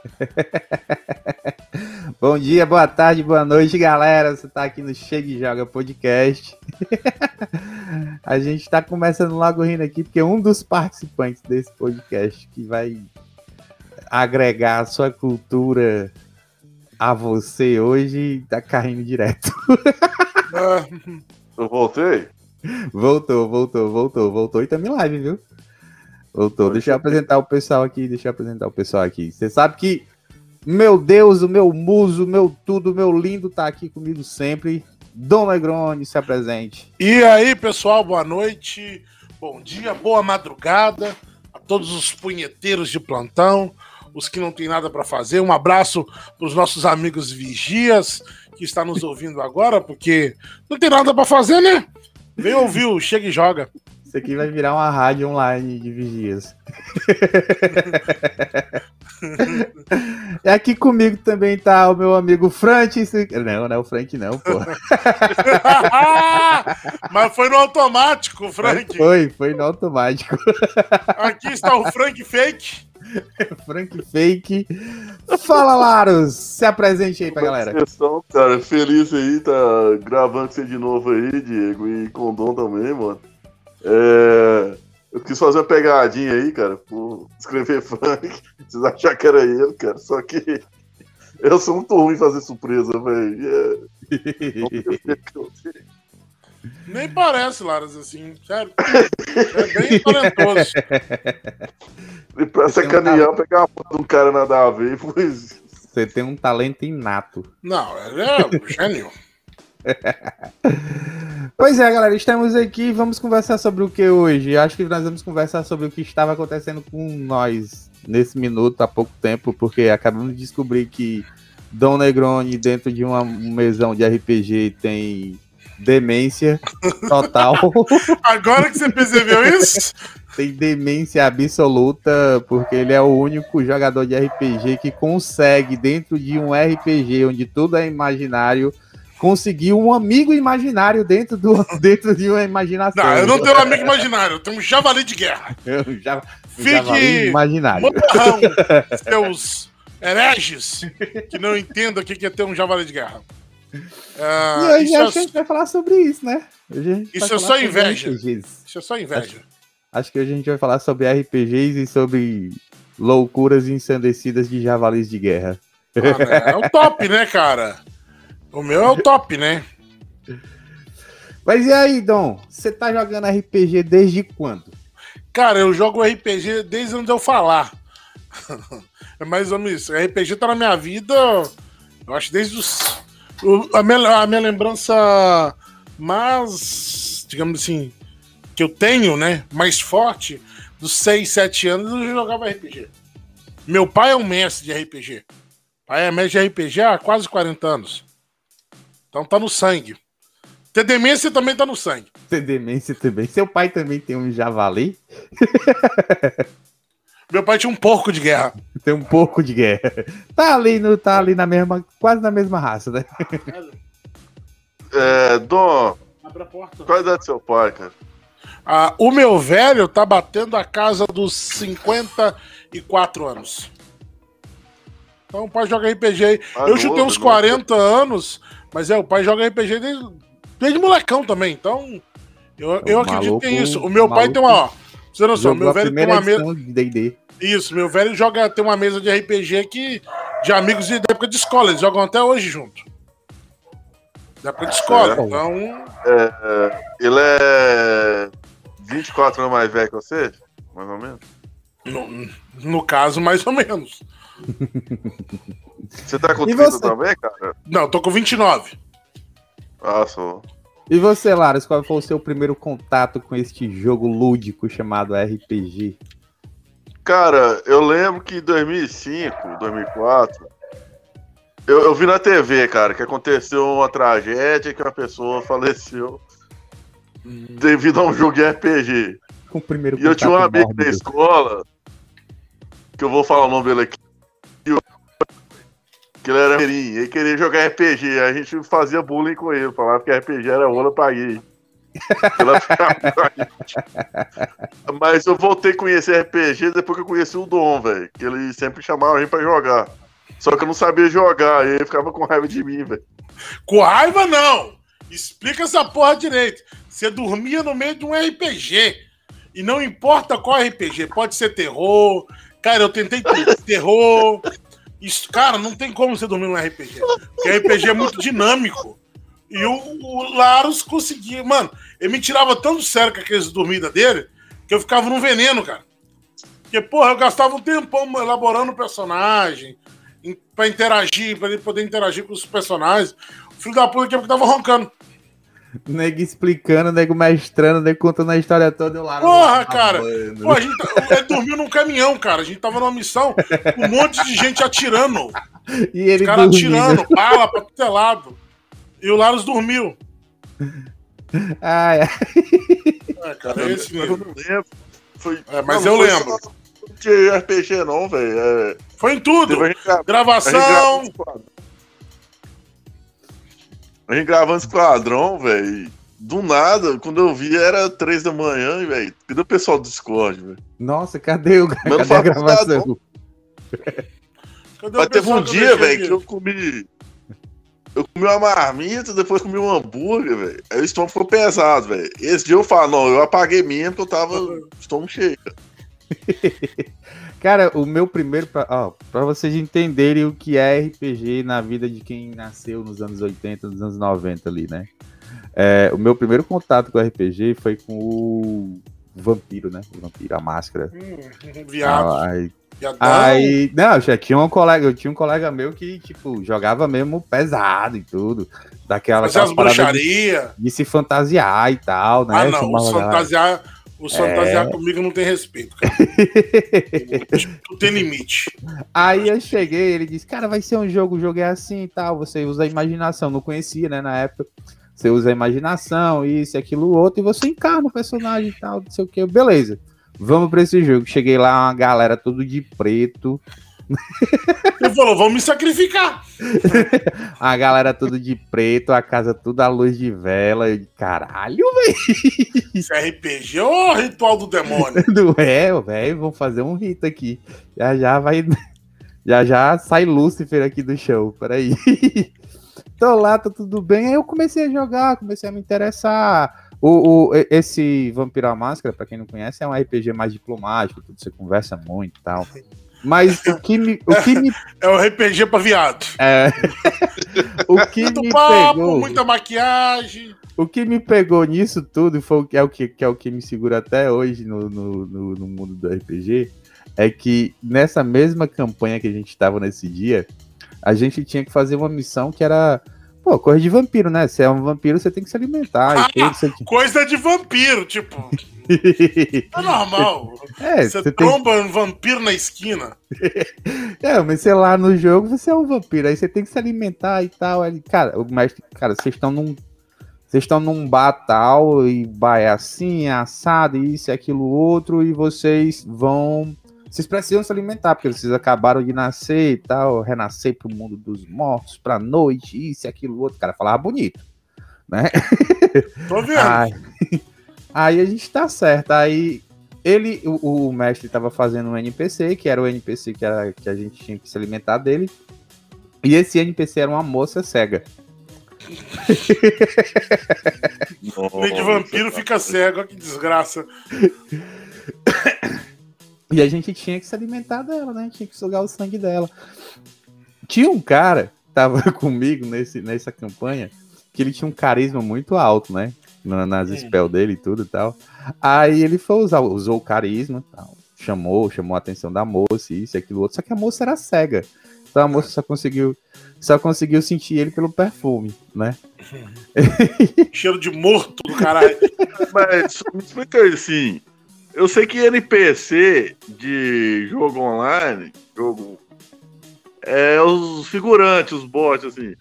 Bom dia, boa tarde, boa noite, galera. Você tá aqui no Chega e Joga Podcast. a gente tá começando logo rindo aqui, porque um dos participantes desse podcast que vai agregar a sua cultura a você hoje tá caindo direto. Eu voltei? Voltou, voltou, voltou, voltou e também live, viu? Voltou. Deixa eu apresentar o pessoal aqui, deixa eu apresentar o pessoal aqui. Você sabe que meu Deus, o meu muso, o meu tudo, meu lindo tá aqui comigo sempre. Dom Negroni, se apresente. E aí, pessoal, boa noite, bom dia, boa madrugada a todos os punheteiros de plantão, os que não tem nada para fazer. Um abraço para os nossos amigos vigias que está nos ouvindo agora, porque não tem nada para fazer, né? Vem ouvir o Chega e Joga. Isso aqui vai virar uma rádio online de vigias. e aqui comigo também tá o meu amigo Francis. Não, não é o Frank, não, pô. Mas foi no automático, Frank. Foi, foi no automático. Aqui está o Frank Fake. Frank Fake. Fala, Laros! Se apresente aí pra galera. Questão, cara, feliz aí, tá gravando você de novo aí, Diego, e com o Dom também, mano. É, eu quis fazer uma pegadinha aí, cara, por escrever Frank. Vocês acharam que era ele, cara. Só que eu sou muito ruim em fazer surpresa, velho. É... Nem parece, Laras, assim, sério. É bem talentoso. E pra sacanear, um pegar a foto de um cara nada a ver, pois. Você tem um talento inato. Não, ele é gênio. pois é, galera, estamos aqui vamos conversar sobre o que hoje? Acho que nós vamos conversar sobre o que estava acontecendo com nós nesse minuto há pouco tempo, porque acabamos de descobrir que Dom Negroni, dentro de uma, um mesão de RPG, tem demência total. Agora que você percebeu isso? tem demência absoluta, porque ele é o único jogador de RPG que consegue, dentro de um RPG onde tudo é imaginário, conseguir um amigo imaginário dentro, do, dentro de uma imaginação. Não, eu não tenho um amigo imaginário, eu tenho um javali de guerra. Eu já, Fique imaginário. Morrão, seus hereges que não entendam o que é ter um javali de guerra. Uh, e hoje acho que a gente vai falar sobre isso, né? Isso é só inveja. Isso é só inveja. Acho, acho, que hoje a gente vai falar sobre RPGs e sobre loucuras ensandecidas de javalis de guerra. Ah, né? É o top, né, cara? O meu é o top, né? Mas e aí, Dom? Você tá jogando RPG desde quando? Cara, eu jogo RPG desde onde eu falar. é mais ou menos isso. RPG tá na minha vida, eu acho, desde os. a, minha, a minha lembrança mais, digamos assim, que eu tenho, né? Mais forte, dos 6, 7 anos, eu jogava RPG. Meu pai é um mestre de RPG. Pai é mestre de RPG há quase 40 anos. Então tá no sangue. Ter demência também tá no sangue. Ter demência também. Seu pai também tem um javali? Meu pai tinha um porco de guerra. Tem um porco de guerra. Tá ali, no, tá ali na mesma, quase na mesma raça, né? É, Dom, qual a idade do seu pai, cara? Ah, o meu velho tá batendo a casa dos 54 anos. Então o pai joga RPG aí. Ah, eu chutei uns 40 anos mas é, o pai joga RPG desde, desde molecão também, então eu, é eu acredito maluco, que é isso. O meu pai tem uma. Ó, você não sabe, meu velho tem uma mesa. Isso, meu velho joga, tem uma mesa de RPG que. De amigos de, da época de escola, eles jogam até hoje junto. Da época de escola, é. então. É, é, ele é 24 anos mais velho que você? Mais ou menos? No, no caso, mais ou menos. Você tá com 30 também, cara? Não, tô com 29. Ah, sou. E você, Laras, qual foi o seu primeiro contato com este jogo lúdico chamado RPG? Cara, eu lembro que em 2005, 2004, eu, eu vi na TV, cara, que aconteceu uma tragédia que uma pessoa faleceu devido a um jogo de RPG. Com o primeiro e eu tinha um amigo da escola, que eu vou falar o nome dele aqui, que ele era mirim, ele queria jogar RPG. A gente fazia bullying com ele, falava que RPG era ouro pra gay. Mas eu voltei a conhecer RPG depois que eu conheci o Dom, velho. Que ele sempre chamava a gente pra jogar. Só que eu não sabia jogar, e ele ficava com raiva de mim, velho. Com raiva não! Explica essa porra direito. Você dormia no meio de um RPG. E não importa qual RPG, pode ser terror. Cara, eu tentei terror. Isso, cara, não tem como você dormir num RPG. Porque RPG é muito dinâmico. E o, o Laros conseguia. Mano, ele me tirava tanto sério com aqueles dormidas dele que eu ficava no veneno, cara. Porque, porra, eu gastava um tempão elaborando o personagem, para interagir, para ele poder interagir com os personagens. O filho da puta que tava roncando. Nego explicando, nego mestrando, nego contando a história toda. Eu lá, Porra, cara! Pô, a gente tá, dormiu num caminhão, cara. A gente tava numa missão, um monte de gente atirando. E ele Os caras atirando, bala pra todo é lado. E o Laros dormiu. Ai, ai. É, cara, é esse mesmo. Eu não lembro. Foi... É, mas não, eu lembro. De RPG, não, velho. É... Foi em tudo. Gravação. A gente gravando esquadrão, velho. Do nada, quando eu vi, era três da manhã, velho. Cadê o pessoal do Discord, velho? Nossa, cadê o não cadê a gravação? Cadê o Mas teve um dia, velho, que eu comi. Eu comi uma marmita, depois comi um hambúrguer, velho. Aí o estômago ficou pesado, velho. Esse dia eu falo, não, eu apaguei mesmo porque eu tava estômago cheio. cara. O meu primeiro. Pra, ó, pra vocês entenderem o que é RPG na vida de quem nasceu nos anos 80, nos anos 90 ali, né? É, o meu primeiro contato com RPG foi com o Vampiro, né? O Vampiro, a máscara. Hum, viado. Ah, aí, aí- não, eu já tinha um colega, eu tinha um colega meu que, tipo, jogava mesmo pesado e tudo. Daquela Fazer as paradas de, bruxarias. de se fantasiar e tal, né? Ah, não. Galera. fantasiar, os fantasiar É. comigo não tem respeito, cara. Tu tem limite. Aí eu cheguei, ele disse, cara, vai ser um jogo, o jogo é assim e tal, você usa a imaginação, não conhecia, né, na época. Você usa a imaginação, isso, aquilo, outro, e você encarna o personagem e tal, não sei o que, beleza. Vamos pra esse jogo. Cheguei lá, uma galera tudo de preto, Ele falou, vamos me sacrificar. a galera tudo de preto, a casa tudo à luz de vela. Eu, caralho, Isso é RPG ou ritual do demônio? velho, é, velho, vamos fazer um rito aqui. Já já vai, já já sai Lúcifer aqui do show, peraí. Tô lá, tá tudo bem. Aí eu comecei a jogar, comecei a me interessar. O, o, esse Vampiro à Máscara, pra quem não conhece, é um RPG mais diplomático, tudo, você conversa muito e tal. Mas o que me, o que me, É um RPG pra viado. é, o que Muito me papo, pegou, muita maquiagem. o que me pegou nisso tudo foi o que é o que, que é o que me segura até hoje no, no, no, no mundo do RPG, é que nessa mesma campanha que a gente estava nesse dia, a gente tinha que fazer uma missão que era Pô, coisa de vampiro, né? Se é um vampiro, você tem que se alimentar e tudo. Você... Coisa de vampiro, tipo. É normal. é, Você você tem tromba um vampiro na esquina. É, mas sei lá, no jogo você é um vampiro, aí você tem que se alimentar e tal. Aí, cara, o mestre, cara, vocês estão num. Vocês estão num bar tal, e bar é assim, é assado, isso e aquilo outro, e vocês vão. Vocês precisam se alimentar, porque vocês acabaram de nascer e tal, renascer pro mundo dos mortos, pra noite, isso e aquilo outro. O cara falava bonito, né? Tô vendo. Aí, aí a gente tá certo. Aí ele, o, o mestre tava fazendo um NPC, que era o NPC que, era, que a gente tinha que se alimentar dele. E esse NPC era uma moça cega. Nem de vampiro fica cego, olha que desgraça. E a gente tinha que se alimentar dela, né? Tinha que sugar o sangue dela. Tinha um cara que tava comigo nesse, nessa campanha que ele tinha um carisma muito alto, né? Na- Nas spell dele e tudo e tal. Aí ele foi usar, usou o carisma, tal, chamou, chamou a atenção da moça, isso e aquilo outro. Só que a moça era cega. Então a moça só conseguiu, só conseguiu sentir ele pelo perfume, né? Cheiro de morto do caralho. Mas me explica aí, assim. Eu sei que NPC de jogo online, jogo. É os figurantes, os bots, assim.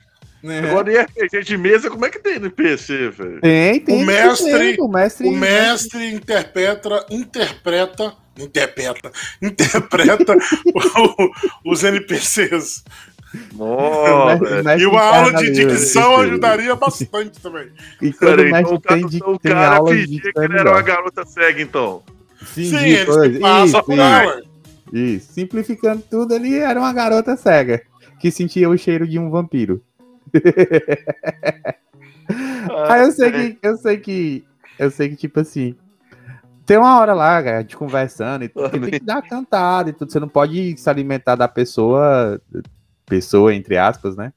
Agora em RPG de mesa, como é que tem NPC, velho? Tem, tem. O mestre- tem, o mestre, O mestre interpreta, interpreta, interpreta, interpreta o- os NPCs. Nossa, e uma aula de dicção ajudaria bastante também. E quando Peraí, então, tem, o tem cara fingia que ele era uma garota cega, então. Sim, eles passam por ela. Isso, simplificando tudo, ele era uma garota cega que sentia o cheiro de um vampiro. Ah, Aí eu sei que, eu sei que, eu sei que, tipo assim, tem uma hora lá, a gente conversando e tudo, tem que dar cantada e tudo. Você não pode se alimentar da pessoa, pessoa, entre aspas, né?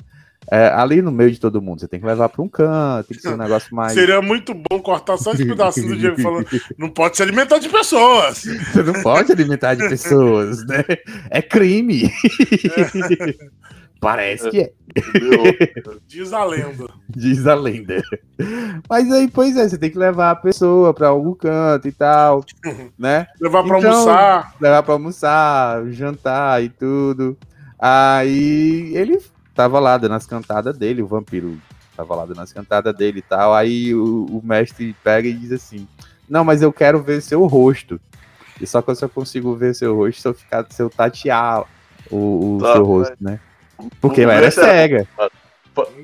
É, ali no meio de todo mundo, você tem que levar para um canto, tem que ser um negócio mais. Seria muito bom cortar só esse pedacinho do Diego falando: não pode se alimentar de pessoas. Você não pode alimentar de pessoas, né? É crime. É. Parece que é. Diz a lenda. Diz a lenda. Mas aí, pois é, você tem que levar a pessoa para algum canto e tal, né? Levar para então, almoçar. Levar para almoçar, jantar e tudo. Aí ele tava lá dando as cantadas dele, o vampiro tava lá dando as cantadas dele e tal. Aí o, o mestre pega e diz assim: Não, mas eu quero ver seu rosto. E só que eu só consigo ver seu rosto se eu, ficar, se eu tatear o, o tá, seu rosto, né? Porque ela era cega.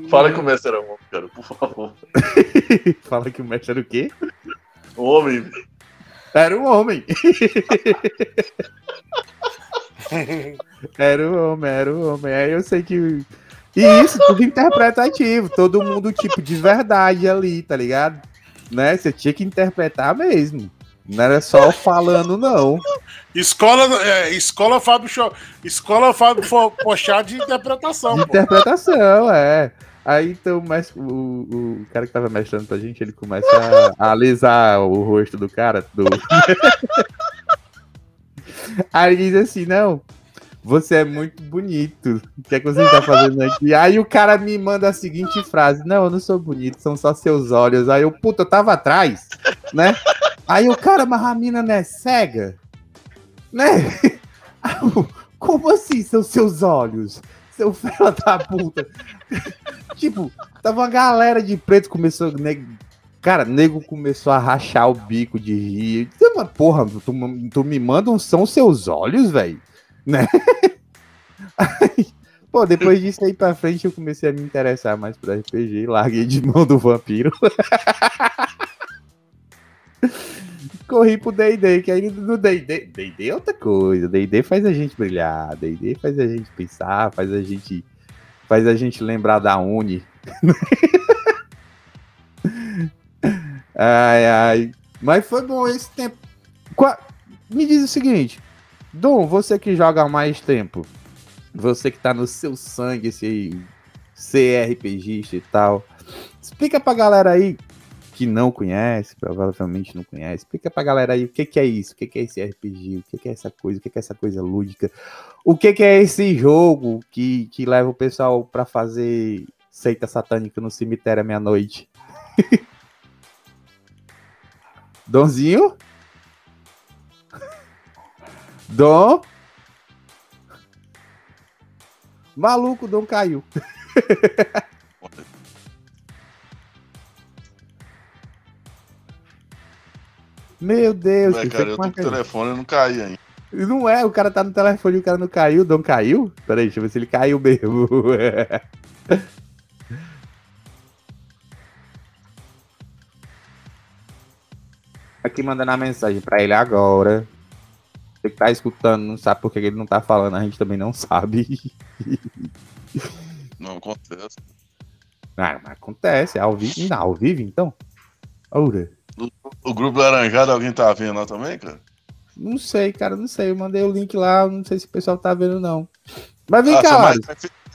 Fala que o mestre era um homem, cara, por favor. Fala que o mestre era o quê? Um homem. Era um homem. era um homem, era um homem. Aí eu sei que. E isso, tudo interpretativo. Todo mundo, tipo, de verdade ali, tá ligado? Né? Você tinha que interpretar mesmo. Não era só falando, não. Escola, é, escola Fábio Cho... Escola Fábio Pochá de interpretação. De interpretação, é. Aí então mas, o, o cara que tava mestrando pra gente, ele começa a, a alisar o rosto do cara. Do... Aí diz assim, não, você é muito bonito. O que é que você está fazendo aqui? Aí o cara me manda a seguinte frase: Não, eu não sou bonito, são só seus olhos. Aí eu, puta, eu tava atrás, né? Aí o cara, mas a mina não é cega? Né? Como assim são seus olhos? Seu fela da puta. tipo, tava uma galera de preto começou. Né? Cara, nego começou a rachar o bico de rir. Porra, tu, tu me manda um são seus olhos, velho? Né? pô, depois disso aí pra frente eu comecei a me interessar mais por RPG, larguei de mão do vampiro. corri pro D&D, que aí no D&D, D&D é outra coisa, D&D faz a gente brilhar, D&D faz a gente pensar, faz a gente faz a gente lembrar da Uni. ai, ai. Mas foi bom esse tempo. Me diz o seguinte, Dom, você que joga mais tempo, você que tá no seu sangue, esse CRPGista e tal, explica pra galera aí que não conhece, provavelmente não conhece, explica pra galera aí o que, que é isso, o que, que é esse RPG, o que, que é essa coisa, o que, que é essa coisa lúdica, o que, que é esse jogo que, que leva o pessoal para fazer seita satânica no cemitério à meia-noite. Donzinho? Dom? Maluco, o Dom caiu. Meu Deus. Ué, cara, eu tô com o telefone e não caí ainda. Não é, o cara tá no telefone e o cara não caiu. O Dom caiu? Peraí, deixa eu ver se ele caiu mesmo. Aqui mandando a mensagem pra ele agora. Você que tá escutando, não sabe por que ele não tá falando, a gente também não sabe. Não acontece. Ah, mas acontece, é ao vivo. Não, ao vivo então? Ora. O, grupo Laranjado, alguém tá vendo lá também, cara? Não sei, cara, não sei. Eu mandei o link lá, não sei se o pessoal tá vendo, não. Mas vem ah, cá,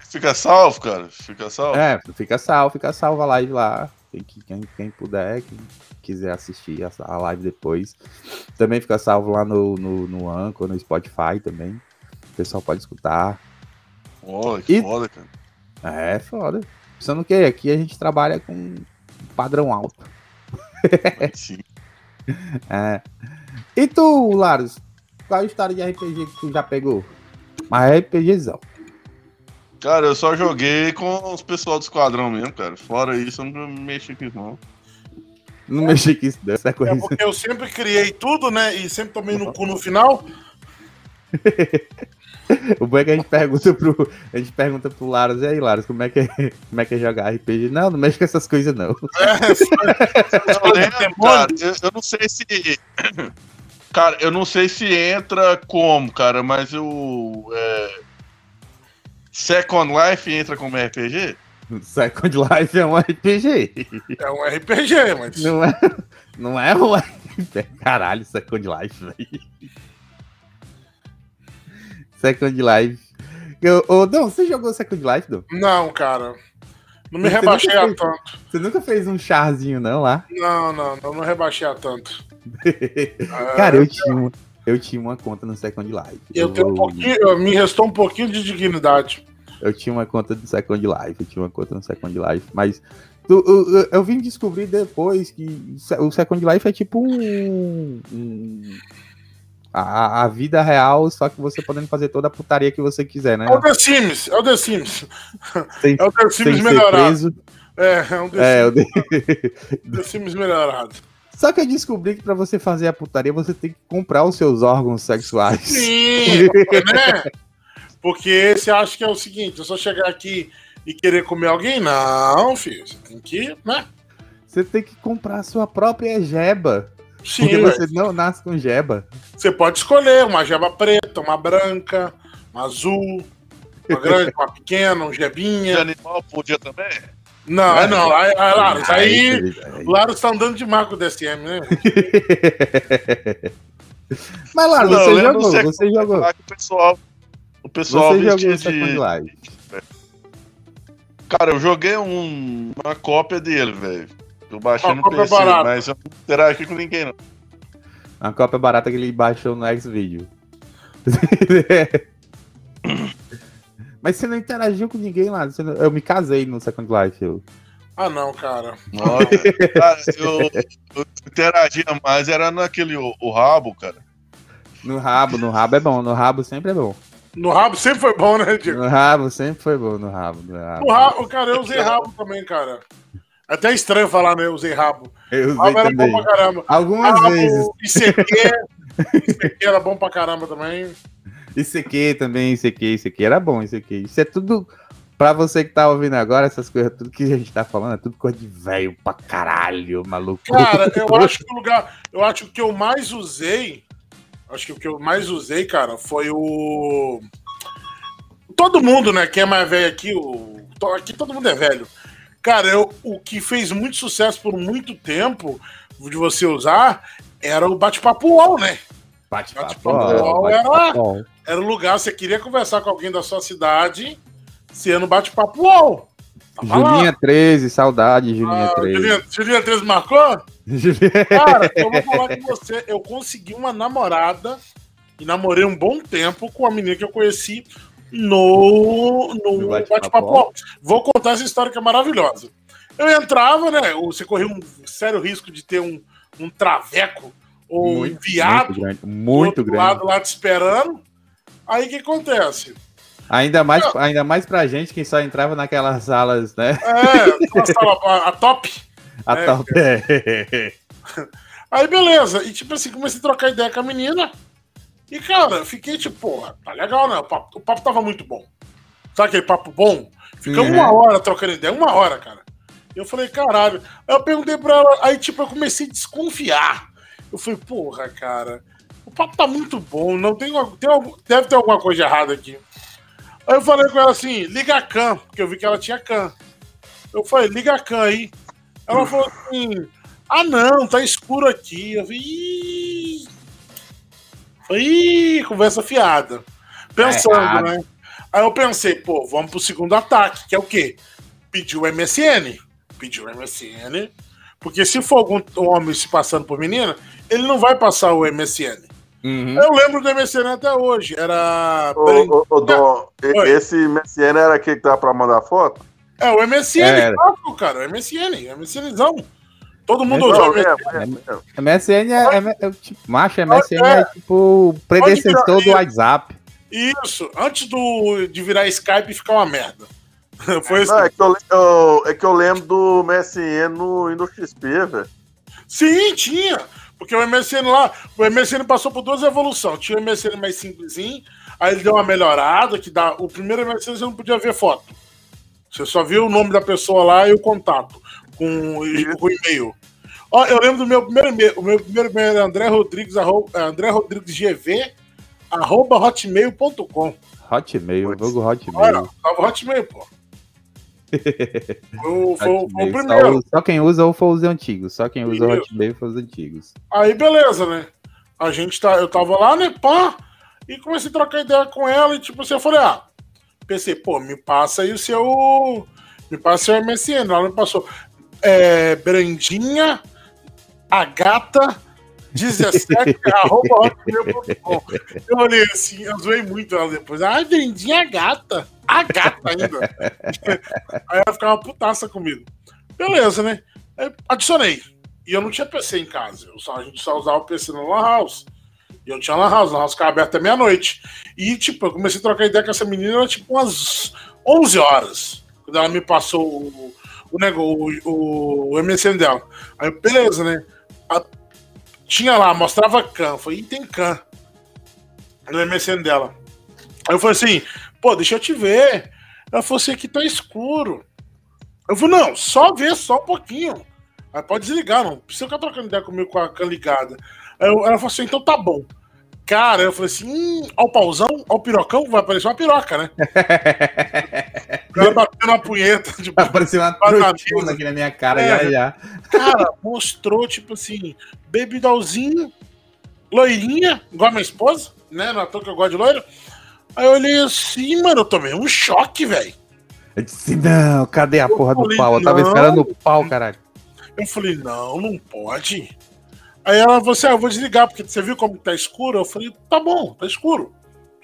Fica salvo, cara. Fica salvo. É, fica salvo, fica salvo a live lá. Quem, quem, quem puder, quem quiser assistir a, a, live depois. Também fica salvo lá no, no, no Anchor, no Spotify também. O pessoal pode escutar. Olha, que e... foda, cara. É, foda. Pensando que aqui a gente trabalha com padrão alto. Sim. é. E tu, Laros, qual a história de RPG que tu já pegou? Mas RPGzão. Cara, eu só joguei com os pessoal do esquadrão mesmo, cara. Fora isso, eu não mexi com isso, não. Não mexi com isso, dessa é coisa. É porque eu sempre criei tudo, né? E sempre tomei no cu no final. O bom é que a gente pergunta pro. A gente pergunta pro Laros, e aí, Laros, como é que é, como é, que é jogar RPG? Não, não mexe com essas coisas, não. É, eu, lembro, cara, eu, eu, não sei se. Cara, eu não sei se entra como, cara, mas eu. É... Second Life entra como RPG? Second Life é um RPG. É um RPG, mas. Não é, não é um RPG. Caralho, Second Life, velho. Second Life. Eu, oh, não, você jogou Second Life, Dom? Não, cara. Não me você rebaixei a tanto. Você nunca fez um charzinho, não, lá? Não, não, não, não rebaixei a tanto. cara, eu tinha, eu tinha uma conta no Second Life. Eu, eu tenho um pouquinho, me restou um pouquinho de dignidade. Eu tinha uma conta do Second Life, eu tinha uma conta no Second Life, mas eu, eu, eu vim descobrir depois que o Second Life é tipo um, um a, a, vida real, só que você podendo fazer toda a putaria que você quiser, né? É o The Sims, é o The Sims. Sem, é o The Sims melhorado. É, é um The, é, Sims, o The... Sims melhorado. Só que eu descobri que pra você fazer a putaria, você tem que comprar os seus órgãos sexuais. Sim, né? Porque você acha que é o seguinte, eu só chegar aqui e querer comer alguém? Não, filho. Você tem que, né? Você tem que comprar a sua própria jeba. Sim, Porque você não nasce com jeba. Você pode escolher uma jeba preta, uma branca, uma azul, uma grande, uma pequena, um jebinha. De animal podia também? Não, é não. Aí, aí, Laros, aí, Laros tá andando de marco DSM, né? Mas, Laros, você jogou, você jogou. O pessoal, o pessoal você jogou de... Live. Cara, eu joguei um, uma cópia dele, velho. Eu baixei no PC, barata. mas eu não interagi com ninguém, não. Uma cópia barata que ele baixou no Xvideo. mas você não interagiu com ninguém lá. Não... Eu me casei no Second Life. Eu... Ah, não, cara. Nossa, cara eu, eu interagia mais, era naquele o, o, rabo, cara. No rabo, no rabo é bom, no rabo sempre é bom. No rabo sempre foi bom, né, Diego? No rabo sempre foi bom, no rabo. No rabo, no rabo cara, eu usei rabo também, cara. É até estranho falar, né? Eu usei rabo. Eu usei rabo era bom pra caramba. Algumas rabo, vezes. ICQ, ICQ era bom pra caramba também. ICQ também, ICQ, ICQ era bom, ICQ. Isso é tudo. Pra você que tá ouvindo agora, essas coisas, tudo que a gente tá falando é tudo coisa de velho pra caralho, maluco. Cara, eu acho que o lugar. Eu acho que o que eu mais usei. Acho que o que eu mais usei, cara, foi o. Todo mundo, né? Quem é mais velho aqui, o. Aqui todo mundo é velho. Cara, eu, o que fez muito sucesso por muito tempo de você usar era o bate-papo UOL, né? Bate-papo bate UOL era, era o lugar, você queria conversar com alguém da sua cidade, sendo bate-papo UOL. Julinha lá. 13, saudade, Julinha ah, 13. Julinha, Julinha 13 marcou? Cara, eu vou falar com você, eu consegui uma namorada e namorei um bom tempo com a menina que eu conheci no, no bate-papo. Vou contar essa história que é maravilhosa. Eu entrava, né? Você corria um sério risco de ter um, um traveco ou muito, um viado muito grande, muito grande. lado lá te esperando. Aí o que acontece? Ainda mais, eu... ainda mais pra gente que só entrava naquelas salas, né? É, sala, a top. A né? top, é. Aí beleza, e tipo assim, comecei a trocar ideia com a menina. E, cara, fiquei tipo, porra, tá legal, né? O papo, o papo tava muito bom. Sabe aquele papo bom? Ficamos uhum. uma hora trocando ideia, uma hora, cara. Eu falei, caralho. Aí eu perguntei pra ela, aí tipo, eu comecei a desconfiar. Eu falei, porra, cara, o papo tá muito bom, não tem, tem deve ter alguma coisa errada aqui. Aí eu falei com ela assim, liga a cam, porque eu vi que ela tinha cam. Eu falei, liga a cam aí. Ela falou assim, ah não, tá escuro aqui. Eu vi, Ih, conversa fiada. Pensando, é né? Aí eu pensei, pô, vamos pro segundo ataque, que é o quê? Pedir o MSN. Pedir o MSN. Porque se for algum homem se passando por menina, ele não vai passar o MSN. Uhum. Eu lembro do MSN até hoje. Era. Ô, ô, ô Dom, esse MSN era aquele que dá pra mandar foto? É, o MSN, é. cara. O MSN, MSNzão. Todo mundo usa MSN. MSN é, é, é, tipo, macho, MSN é, é tipo predecessor do WhatsApp. Isso, antes do, de virar Skype e ficar uma merda. Foi assim. Não, é, que eu, eu, é que eu lembro do MSN no, no XP, velho. Sim, tinha. Porque o MSN lá, o MSN passou por duas evoluções. Tinha o MSN mais simplesinho, Aí ele deu uma melhorada, que dá. O primeiro MSN você não podia ver foto. Você só viu o nome da pessoa lá e o contato com, com o e-mail. Ó, eu lembro do meu primeiro e-mail. O meu primeiro e-mail era André Rodrigues, arroba, é, André Rodrigues GV, arroba hotmail.com. Hotmail, jogo Hotmail. Olha, tava Hotmail, pô. Foi, foi, o primeiro. Só, só, quem usa ou foi os antigos. Só quem usa o Hotmail foi os antigos. Aí, beleza, né? A gente tá. Eu tava lá, né? Pá. E comecei a trocar ideia com ela. E tipo assim, eu falei, ah, pensei, pô, me passa aí o seu. Me passa o seu MSN. Ela me passou. É, Brandinha, a gata 17 arroba Eu olhei assim, eu zoei muito ela depois. Ah, Brandinha gata. A gata ainda. Aí ela ficava putaça comigo. Beleza, né? Aí, adicionei. E eu não tinha PC em casa. Eu só, a gente só usava o PC no Lan House. E eu tinha Lan House. Lan House ficava aberta até meia-noite. E, tipo, eu comecei a trocar ideia com essa menina, era tipo umas 11 horas. Quando ela me passou o, o negócio, o, o MSN dela. Aí, beleza, né? A, tinha lá, mostrava CAN. Foi item CAN no MSN dela. Aí eu falei assim, pô, deixa eu te ver. Ela falou assim, aqui tá escuro. Eu falei, não, só ver, só um pouquinho. Aí pode desligar, não precisa ficar trocando ideia comigo com a can ligada. Aí eu, ela falou assim, então tá bom. Cara, eu falei assim, hum, ao pauzão, ao pirocão, vai aparecer uma piroca, né? o cara batendo uma punheta. Tipo, vai aparecer uma trouxona aqui na minha cara, é, já, já. Cara, mostrou, tipo assim, bebidolzinho, loirinha, igual a minha esposa, né? Na toa que eu gosto de loiro. Aí eu olhei assim, mano, eu tomei um choque, velho. Eu disse, não, cadê a eu porra falei, do pau? Eu tava não. esperando o pau, caralho. Eu falei, não, não pode. Aí ela falou assim: ah, eu vou desligar, porque você viu como tá escuro? Eu falei, tá bom, tá escuro.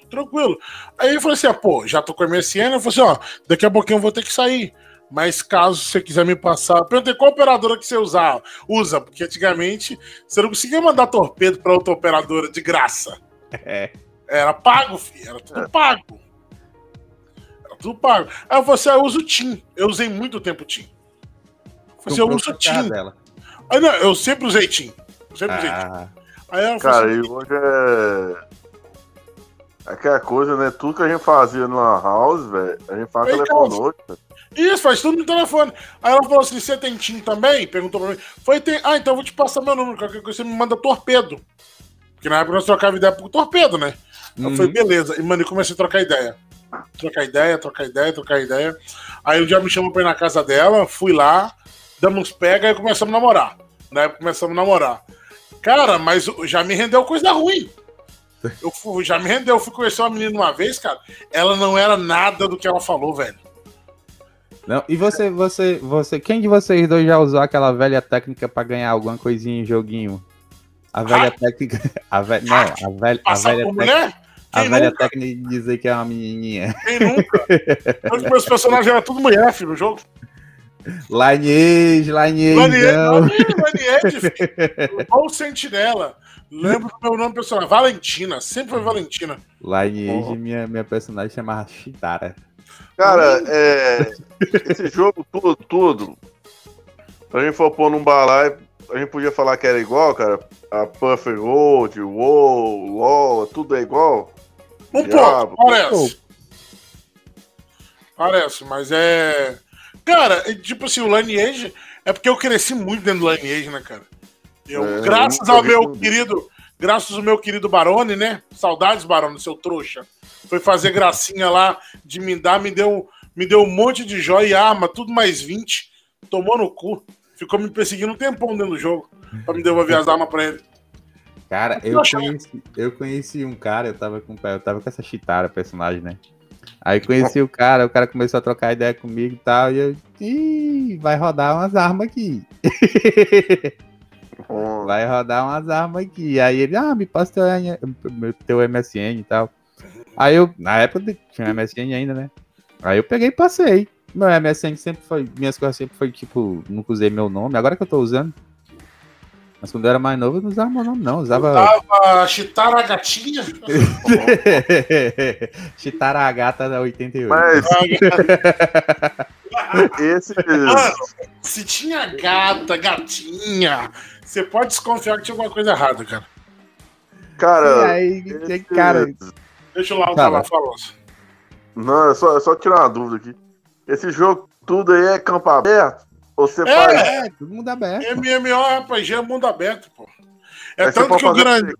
Tranquilo. Aí eu falei assim: ah, pô, já tô com a MSN. Eu falei assim: ó, daqui a pouquinho eu vou ter que sair. Mas caso você quiser me passar, eu perguntei qual operadora que você usar, usa, porque antigamente você não conseguia mandar torpedo para outra operadora de graça. É. Era pago, filho, era tudo pago. Era tudo pago. Aí você usa o TIM. Eu usei muito tempo o TIM. Você usa o TIM. Aí, não, eu sempre usei TIM. Sempre ah. Aí ela Cara, assim, e hoje é. Aquela coisa, né? Tudo que a gente fazia numa house, velho, a gente faz telefone Isso, faz tudo no telefone. Aí ela falou assim: você tem TIM também? Perguntou pra mim. Foi, tem. Ah, então eu vou te passar meu número. Qualquer coisa você me manda torpedo. Porque na época nós trocava ideia por torpedo, né? Uhum. Eu falei, beleza. E, mano, eu comecei a trocar ideia. Trocar ideia, trocar ideia, trocar ideia. Aí um dia me chamou pra ir na casa dela, fui lá, damos pega e começamos a namorar. Na época começamos a namorar. Cara, mas já me rendeu coisa ruim. Eu fui, já me rendeu. Eu fui conhecer uma menina uma vez, cara. Ela não era nada do que ela falou, velho. Não, e você, você, você, quem de vocês dois já usou aquela velha técnica para ganhar alguma coisinha em joguinho? A velha ah? técnica, a velha, não, a velha, a velha técnica, a velha técnica de dizer que é uma menininha. Quem nunca? Os meus personagens eram tudo mulher, filho, no jogo. Lineage, Lineage. Lineage, Lineage, filho. o sentinela. Lembro do meu nome pessoal, Valentina. Sempre foi Valentina. Lineage, oh. minha, minha personagem chamava Chitara. Cara, é, esse jogo tudo, tudo. Se a gente for pôr num balaio, a gente podia falar que era igual, cara. A Puffer Gold, WoW, LoL, tudo é igual. Um pouco, parece. Parece, mas é. Cara, tipo assim, o Lineage é porque eu cresci muito dentro do Lineage, né, cara? Eu, é, graças eu ao meu tudo. querido, graças ao meu querido Barone, né? Saudades, Barone, seu trouxa. Foi fazer gracinha lá de me dar, me deu, me deu um monte de joia e arma, tudo mais 20. Tomou no cu. Ficou me perseguindo um tempão dentro do jogo pra me devolver as armas pra ele. Cara, eu conheci, eu conheci um cara, eu tava com, eu tava com essa chitara personagem, né? Aí conheci o cara, o cara começou a trocar ideia comigo e tal, e eu, Ih, vai rodar umas armas aqui. vai rodar umas armas aqui. Aí ele, ah, me passa teu, teu MSN e tal. Aí eu, na época tinha MSN ainda, né? Aí eu peguei e passei. Meu MSN sempre foi, minhas coisas sempre foi tipo, nunca usei meu nome, agora que eu tô usando. Mas quando eu era mais novo, eu não usava meu nome, não. Usava. Usava Chitara Gatinha? Chitara Gata da 88. Mas. Esse. Mano, se tinha gata, gatinha, você pode desconfiar que tinha alguma coisa errada, cara. Cara. E aí, esse... cara. Deixa eu lá falar, fala. Não, é só, é só tirar uma dúvida aqui. Esse jogo tudo aí é campo aberto? Ou você é, faz. É, tudo mundo aberto. MMO, RPG é mundo aberto, pô. É aí tanto que o grande.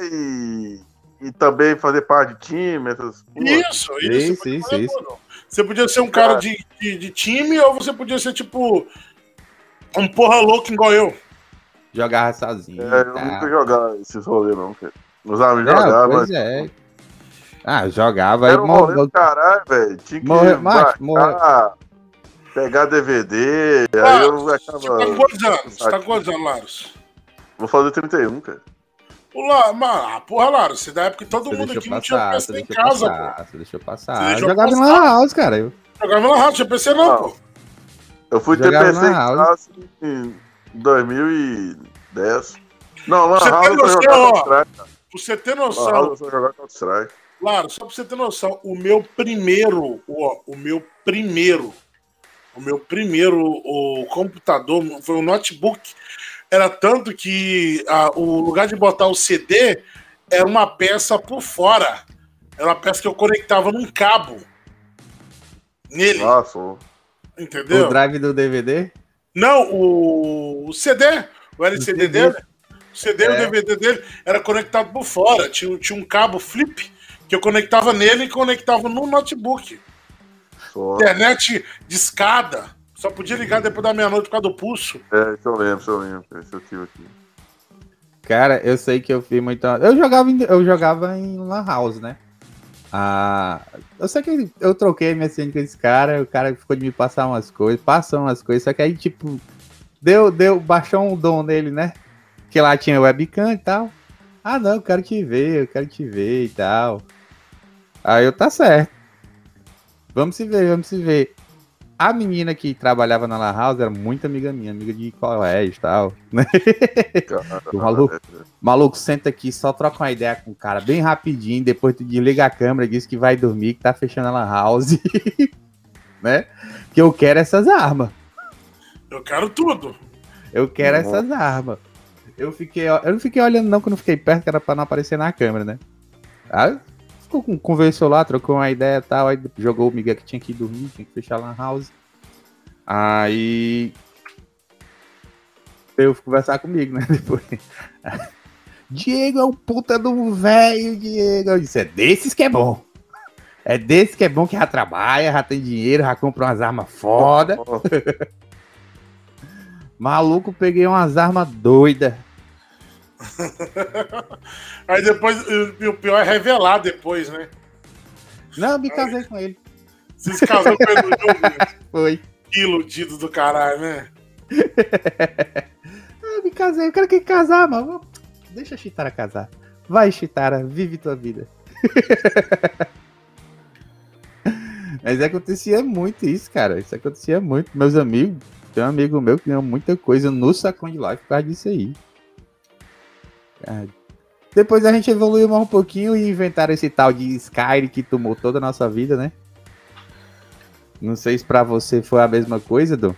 E, e também fazer parte de time, essas Isso, isso. Isso, isso, isso. Você podia ser um cara de, de, de, time ou você podia ser tipo um porra louco igual eu. Jogava sozinho. É, eu tá. nunca jogava esses rolês, não, cara. Os amigos jogavam. Pois mas... é. Ah, jogava aí. Morreu. Caralho, velho. Tinha que morrer, macho, morrer. pegar DVD. Ah, aí eu acaba. Você tá quantos anos? Você tá quantos anos, Laros? Vou fazer 31, cara. Lá, mano, porra, Lara, você da época que todo você mundo aqui passar, não tinha PC em casa, passar, pô. Você deixou passar. Você eu jogava passar. na House, cara. Eu... Jogava na House, tinha PC não, não. pô. Eu fui ter PC em casa em 2010. Não, lá House eu jogava Pra você ter noção. House eu jogava Counter-Strike. Claro, só pra você ter noção, o meu primeiro, ó, o meu primeiro, o meu primeiro o computador foi um notebook era tanto que a, o lugar de botar o CD era uma peça por fora. Era uma peça que eu conectava num cabo. Nele. Nossa. Entendeu? O drive do DVD? Não, o, o CD. O LCD dele. O CD e é. o DVD dele era conectado por fora. Tinha, tinha um cabo flip que eu conectava nele e conectava no notebook. Internet de escada. Só podia ligar depois da meia-noite por causa do pulso. É, isso eu lembro, isso eu lembro. Esse eu tive aqui. Cara, eu sei que eu fiz muito. Eu jogava em, eu jogava em Lan House, né? Ah, eu sei que eu troquei minha senha com esse cara, o cara ficou de me passar umas coisas, passou umas coisas, só que aí, tipo, deu, deu, baixou um dom nele, né? Que lá tinha webcam e tal. Ah, não, eu quero te ver, eu quero te ver e tal. Aí eu, tá certo. Vamos se ver, vamos se ver a menina que trabalhava na La House era muito amiga minha, amiga de colégio e tal. Né? o maluco, maluco senta aqui, só troca uma ideia com o cara bem rapidinho, depois tu desliga a câmera, diz que vai dormir, que tá fechando a La House. né? Que eu quero essas armas. Eu quero tudo. Eu quero uhum. essas armas. Eu fiquei, eu não fiquei olhando não quando fiquei perto, que era pra não aparecer na câmera, né? Aí conversou lá, trocou uma ideia e tal, aí jogou o Miguel que tinha que dormir, tinha que fechar lá house. Aí veio conversar comigo, né? Depois. Diego é o puta do velho, Diego. Eu disse, é desses que é bom. É desse que é bom que já trabalha, já tem dinheiro, já compra umas armas foda. Maluco, peguei umas armas doidas. Aí depois, o pior é revelar depois, né? Não, me casei Aí, com ele. Você se casou com ele no jogo? Né? Foi. Que iludido do caralho, né? eu me casei, eu quero que casar, mano. Deixa a Chitara casar. Vai, Chitara, vive tua vida. Mas acontecia muito isso, cara. Isso acontecia muito. Meus amigos, tem um amigo meu que ganhou muita coisa no sacão de live por causa disso aí. Depois a gente evoluiu mais um pouquinho e inventaram esse tal de Skyrim que tomou toda a nossa vida, né? Não sei se pra você foi a mesma coisa, Du.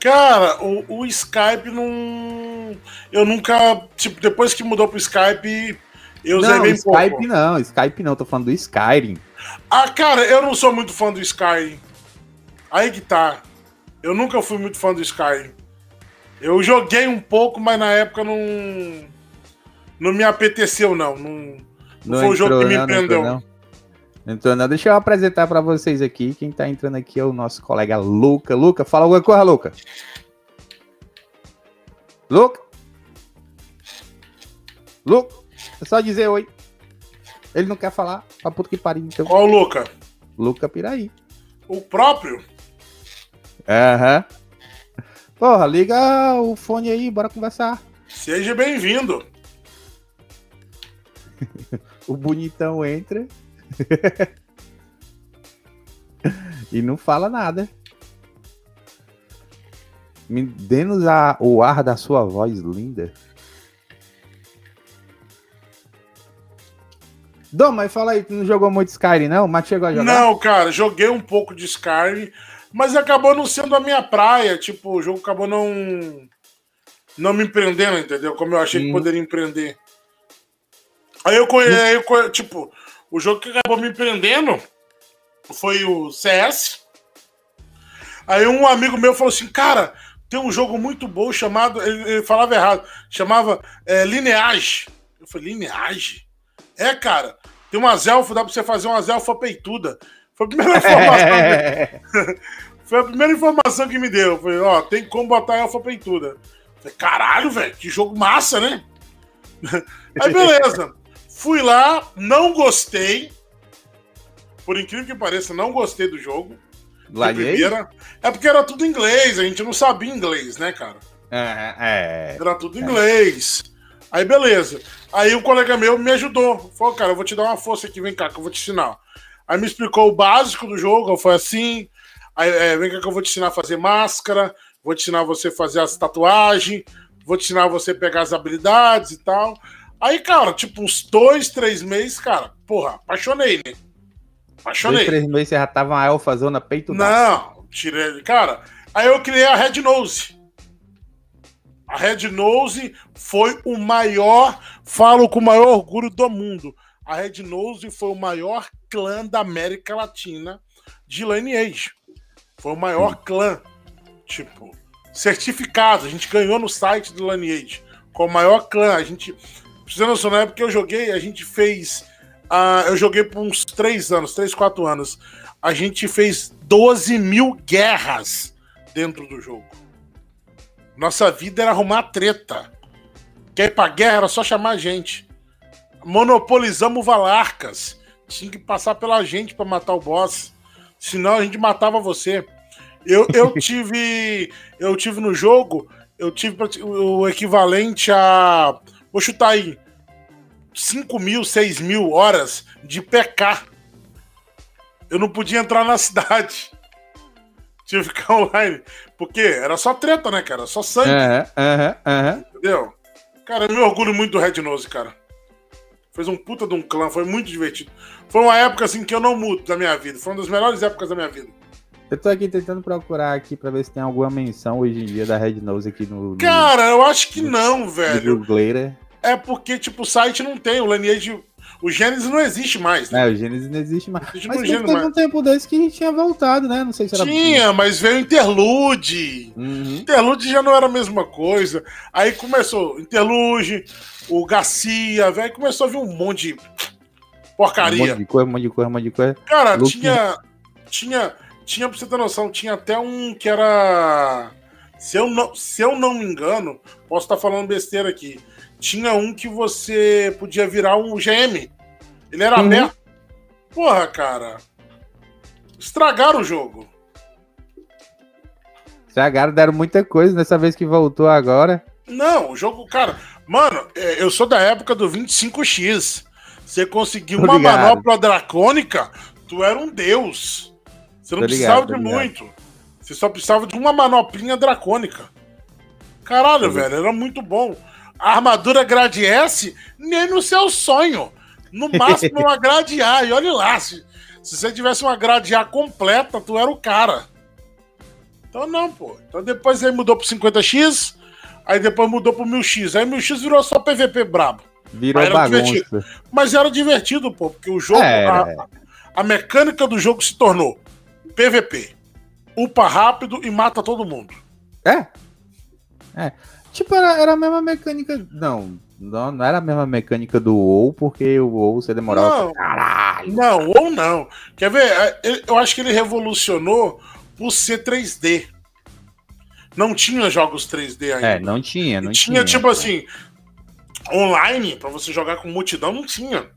Cara, o, o Skype não. Eu nunca. Tipo, depois que mudou pro Skype, eu usei não, bem Skype pouco. não, Skype não, tô falando do Skyrim. Ah, cara, eu não sou muito fã do Skyrim. Aí que tá. Eu nunca fui muito fã do Skyrim. Eu joguei um pouco, mas na época não não me apeteceu, não. Não, não, não foi o jogo que me não, prendeu. Não entrou, não. Deixa eu apresentar para vocês aqui. Quem tá entrando aqui é o nosso colega Luca. Luca, fala alguma coisa, Luca. Luca? Luca? É só dizer oi. Ele não quer falar. Pra puta que pariu. Então. Qual o Luca? Luca Piraí. O próprio? Aham. Uhum. Porra, liga o fone aí, bora conversar. Seja bem-vindo. O bonitão entra e não fala nada. Me dê-nos o ar da sua voz linda. Dom, mas fala aí, tu não jogou muito Skyrim, não? Mas chegou a jogar? Não, cara, joguei um pouco de Skyrim, mas acabou não sendo a minha praia. Tipo, o jogo acabou não. Não me empreendendo, entendeu? Como eu achei que poderia empreender. Aí eu conheço, tipo, O jogo que acabou me prendendo foi o CS. Aí um amigo meu falou assim, cara, tem um jogo muito bom chamado. Ele, ele falava errado, chamava é, Lineage. Eu falei, Lineage? É, cara, tem umas elfas, dá pra você fazer umas elfas peituda. Foi a primeira informação. Foi a primeira informação que me deu. Foi, ó, tem como botar elfa peituda. Falei, caralho, velho, que jogo massa, né? Aí beleza. Fui lá, não gostei. Por incrível que pareça, não gostei do jogo. Lá primeira. É porque era tudo inglês, a gente não sabia inglês, né, cara? É, é. Era tudo inglês. Aí beleza. Aí o colega meu me ajudou. Falou, cara, eu vou te dar uma força aqui, vem cá, que eu vou te ensinar. Aí me explicou o básico do jogo, foi assim. Aí, é, vem cá que eu vou te ensinar a fazer máscara, vou te ensinar você a fazer as tatuagens, vou te ensinar você a pegar as habilidades e tal. Aí, cara, tipo, uns dois, três meses, cara, porra, apaixonei, né? Apaixonei. Dois, três meses você já tava uma elfazona peito Não, tirei. Cara, aí eu criei a Red Nose. A Red Nose foi o maior, falo com o maior orgulho do mundo. A Red Nose foi o maior clã da América Latina de Lineage. Foi o maior clã. Tipo, certificado. A gente ganhou no site do Lineage. Com o maior clã. A gente. Precisa noção, na época que eu joguei, a gente fez. Uh, eu joguei por uns 3 anos, 3, 4 anos. A gente fez 12 mil guerras dentro do jogo. Nossa vida era arrumar treta. Quer ir pra guerra era só chamar a gente. Monopolizamos Valarcas. Tinha que passar pela gente para matar o boss. Senão a gente matava você. Eu, eu tive. Eu tive no jogo, eu tive o equivalente a. Vou chutar aí. 5 mil, 6 mil horas de PK. Eu não podia entrar na cidade. Tinha que ficar online. Porque era só treta, né, cara? Só sangue. Aham, aham, aham. Entendeu? Cara, eu me orgulho muito do Red Nose, cara. Fez um puta de um clã, foi muito divertido. Foi uma época assim que eu não mudo da minha vida. Foi uma das melhores épocas da minha vida. Eu tô aqui tentando procurar aqui pra ver se tem alguma menção hoje em dia da Red Nose aqui no. Cara, eu acho que no, não, velho. No é porque, tipo, o site não tem, o Lineage. O Gênesis não existe mais. Né? É, o Gênesis não existe mais. Existe mas teve mais. um tempo desse que tinha voltado, né? Não sei se era. Tinha, mas veio Interlude. Uhum. Interlude já não era a mesma coisa. Aí começou Interlude, o Garcia, velho, começou a vir um monte de porcaria. Um monte de coisa, um monte de coisa, um monte de coisa. Cara, Luke... tinha. Tinha. Tinha, pra você ter noção, tinha até um que era. Se eu não, se eu não me engano, posso estar falando besteira aqui. Tinha um que você podia virar um GM. Ele era uhum. aberto. Porra, cara. Estragaram o jogo. Estragaram, deram muita coisa nessa vez que voltou agora. Não, o jogo, cara. Mano, é, eu sou da época do 25x. Você conseguiu uma manopla dracônica, tu era um deus. Você não precisava de muito. Você só precisava de uma manoplinha dracônica. Caralho, velho, era muito bom. A armadura grade S, nem no seu sonho. No máximo uma grade A. E olha lá, se, se você tivesse uma grade A completa, tu era o cara. Então não, pô. Então depois ele mudou pro 50x, Aí depois mudou pro 1000X. Aí 1000X virou só PVP brabo. Virou Mas bagunça. Divertido. Mas era divertido, pô, porque o jogo. É. A, a, mecânica do jogo se tornou PVP. Upa rápido e mata todo mundo. É? É. Tipo, era, era a mesma mecânica. Não, não, não era a mesma mecânica do WoW, porque o WoW você demorava. Não, caralho. Não, WoW não. Quer ver? É, eu acho que ele revolucionou por ser 3D. Não tinha jogos 3D ainda. É, não tinha, não tinha. Tinha, tipo assim, online, para você jogar com multidão, não tinha.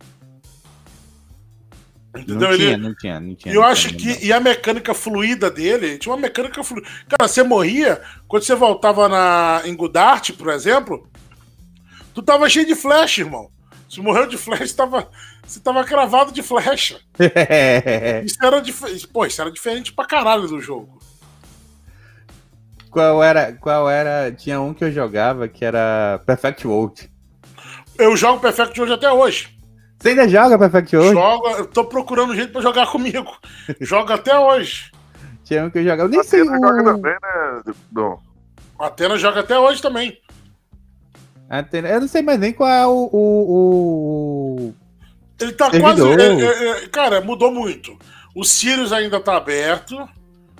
Entendeu? Não tinha, não tinha, não tinha. E eu acho que. E a mecânica fluida dele, tinha uma mecânica fluida. Cara, você morria, quando você voltava na, em Godart, por exemplo, tu tava cheio de flash, irmão. Se morreu de flash, tava, você tava cravado de flecha. isso era, dif... Pô, isso era diferente pra caralho do jogo. Qual era, qual era. Tinha um que eu jogava que era Perfect World. Eu jogo Perfect World até hoje. Você ainda joga Perfect World? Joga, eu tô procurando jeito pra jogar comigo. Joga até hoje. Tinha um que eu jogava. Eu nem sei. O... joga também, né, Dom? A Atena joga até hoje também. Atena... Eu não sei mais nem qual é o. o, o... Ele tá Servidor. quase. É, é, cara, mudou muito. O Sirius ainda tá aberto.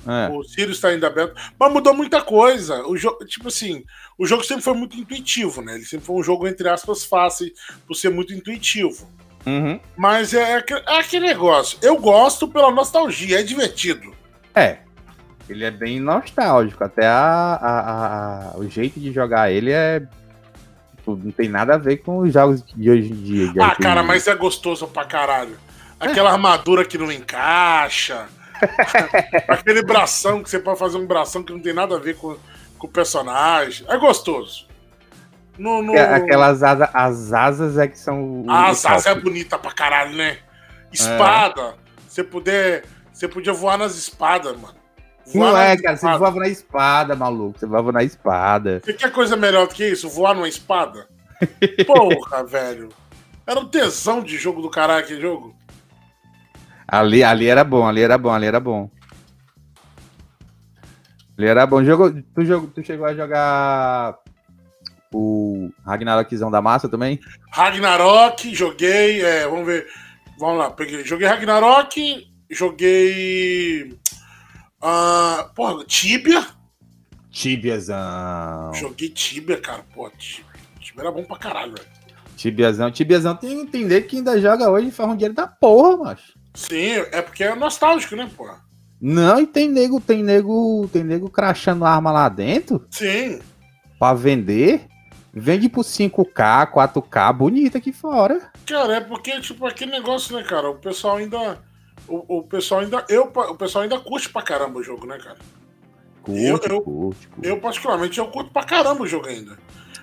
É. O Sirius tá ainda aberto. Mas mudou muita coisa. O jogo, tipo assim, o jogo sempre foi muito intuitivo, né? Ele sempre foi um jogo, entre aspas, fácil por ser muito intuitivo. Uhum. Mas é, é, é, aquele negócio. Eu gosto pela nostalgia, é divertido. É. Ele é bem nostálgico. Até a, a, a o jeito de jogar ele é. Tipo, não tem nada a ver com os jogos de hoje em dia. Ah, cara, mas é gostoso pra caralho. Aquela armadura que não encaixa. aquele bração que você pode fazer um bração que não tem nada a ver com, com o personagem. É gostoso. No, no... Aquelas asas, as asas é que são. as asas é bonita pra caralho, né? Espada. É. Você puder. Você podia voar nas espadas, mano. Voar não é, cara, espadas. você voava na espada, maluco. Você voava na espada. Você quer coisa melhor do que isso? Voar numa espada? Porra, velho. Era um tesão de jogo do caralho aquele jogo. Ali, ali era bom, ali era bom, ali era bom. Ali era bom. Jogo, tu, jogo, tu chegou a jogar o Ragnarokzão da massa também? Ragnarok, joguei. É, vamos ver. Vamos lá, peguei. Joguei Ragnarok, joguei. Uh, porra, Tibia. Tibiazão. Joguei Tibia, cara. Pô, Tibia, Tibia era bom pra caralho, velho. Tibiazão. Tibiazão tem que entender que ainda joga hoje e um dinheiro da porra, macho. Sim, é porque é nostálgico, né, porra? Não, e tem nego, tem nego, tem nego crachando arma lá dentro. Sim. Pra vender. Vende por 5K, 4K, bonita aqui fora. Cara, é porque, tipo, aquele negócio, né, cara? O pessoal ainda. O, o pessoal ainda. Eu, o pessoal ainda curte pra caramba o jogo, né, cara? Curte, eu, eu, curte, curte. eu, particularmente, eu curto pra caramba o jogo ainda.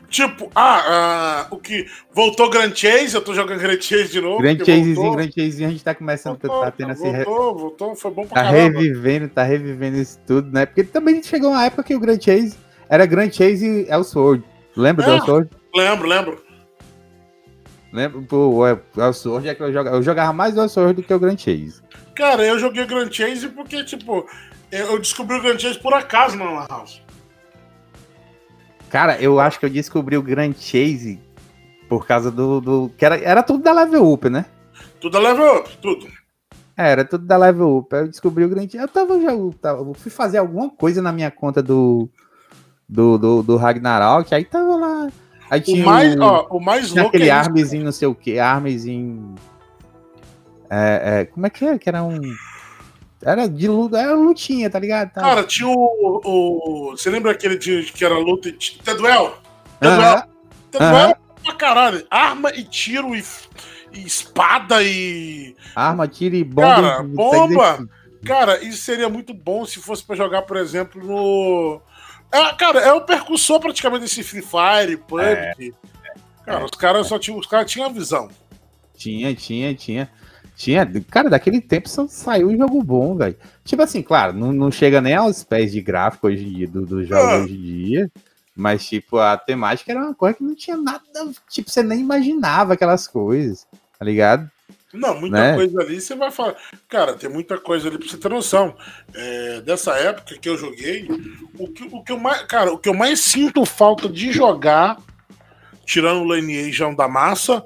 Tipo, ah, ah, o que. Voltou Grand Chase, eu tô jogando Grand Chase de novo. Grand Chasezinho, Grand Chasezinho, a gente tá começando voltou, tá tendo esse. Voltou, voltou, foi bom pra tá caramba. Tá revivendo, tá revivendo isso tudo, né? Porque também chegou uma época que o Grand Chase era Grand Chase e Elsword. Lembra do Elsword? Lembro, lembro. Lembro, pô, o Elsword é que eu jogava. Eu jogava mais o Elsword do que o Grand Chase. Cara, eu joguei o Grand Chase porque, tipo, eu descobri o Grand Chase por acaso na Lan House. Cara, eu acho que eu descobri o Grand Chase por causa do. do que era, era tudo da Level Up, né? Tudo da Level Up, tudo. É, era tudo da Level Up. Eu descobri o Grand Chase. Eu tava já. Eu, tava, eu fui fazer alguma coisa na minha conta do. Do, do, do Ragnarok, aí tava lá. Aí tinha o mais, o, ó, o mais louco. Aquele é armezinho, não sei o que, armezinho. É, é, como é que é? Que era um. Era de luta, era lutinha, tá ligado? Tá. Cara, tinha o, o. Você lembra aquele de, que era luta. Teduel. Uh -huh. Teduel uh -huh. pra caralho. Arma e tiro e, e espada e. Arma, tiro e bomba. Cara, bomba! Cara, isso seria muito bom se fosse pra jogar, por exemplo, no. É, cara, é o percussor praticamente desse Free Fire, PUBG. É. Cara, é. os caras só tinham. Os caras tinham a visão. Tinha, tinha, tinha. Tinha, cara, daquele tempo só saiu um jogo bom, velho. Tipo assim, claro, não, não chega nem aos pés de gráfico hoje em dia, do, do jogo ah. hoje em dia. Mas, tipo, a temática era uma coisa que não tinha nada. Tipo, você nem imaginava aquelas coisas, tá ligado? Não, muita né? coisa ali você vai falar. Cara, tem muita coisa ali pra você ter noção. É, dessa época que eu joguei, o que, o que eu mais. Cara, o que eu mais sinto falta de jogar, tirando o Lineage da massa,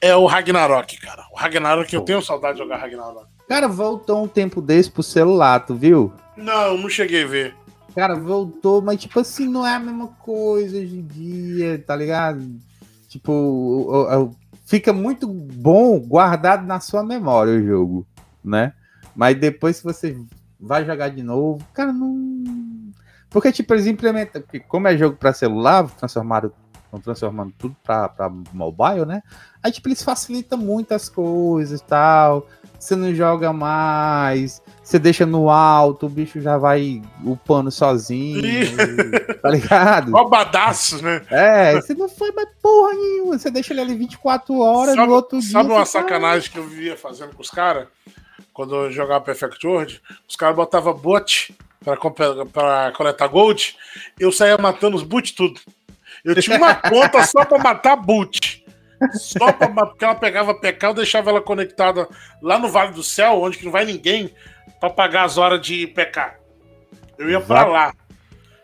é o Ragnarok, cara. O Ragnarok, eu tenho saudade de jogar Ragnarok. Cara, voltou um tempo desse pro celular, tu viu? Não, não cheguei a ver. Cara, voltou, mas tipo assim, não é a mesma coisa hoje em dia, tá ligado? Tipo, fica muito bom guardado na sua memória o jogo, né? Mas depois que você vai jogar de novo, cara, não. Porque, tipo, eles implementam. Como é jogo para celular, transformaram estão transformando tudo para mobile, né? Aí, tipo, eles facilitam muitas coisas tal. Você não joga mais, você deixa no alto, o bicho já vai upando sozinho, tá ligado? Robadaço, né? É, você não foi mais porra nenhuma, você deixa ele ali 24 horas sabe, no outro sabe dia. Sabe uma sacanagem que eu vivia fazendo com os caras? Quando eu jogava Perfect World, os caras botavam bot para coletar gold, eu saía matando os boot tudo. Eu tinha uma conta só pra matar boot. Só pra porque ela pegava eu deixava ela conectada lá no Vale do Céu, onde não vai ninguém, pra pagar as horas de PK. Eu ia pra lá.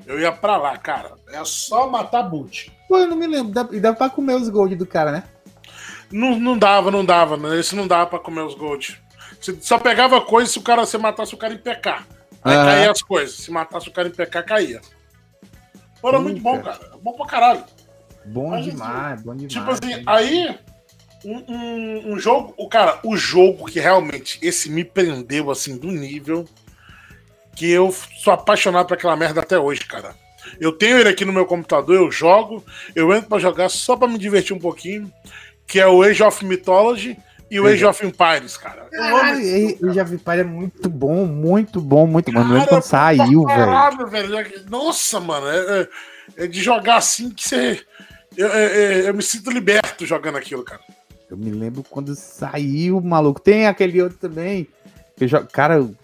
Eu ia pra lá, cara. É só matar boot. Pô, eu não me lembro. E dá pra comer os gold do cara, né? Não, não dava, não dava, né? Esse não dava pra comer os gold. Você só pegava coisa se o cara se matasse o cara em PK. Aí caía as coisas. Se matasse o cara em PK, caía. Era muito bom, cara. Bom pra caralho. Bom Mas, demais, bom demais. Tipo assim, aí. Um, um, um, jogo. O cara, o jogo que realmente esse me prendeu assim do nível que eu sou apaixonado por aquela merda até hoje, cara. Eu tenho ele aqui no meu computador, eu jogo, eu entro para jogar só para me divertir um pouquinho, que é o Age of Mythology e o Age of Empires, cara. Eu amo Age of Empires é muito bom, muito bom, muito bom. Não lembro quando saiu, velho. velho. Nossa, mano, é, é, é, de jogar assim que você. Eu, é, eu me sinto liberto jogando aquilo, cara. Eu me lembro quando saiu, maluco. Tem aquele outro também. Eu, cara, eu,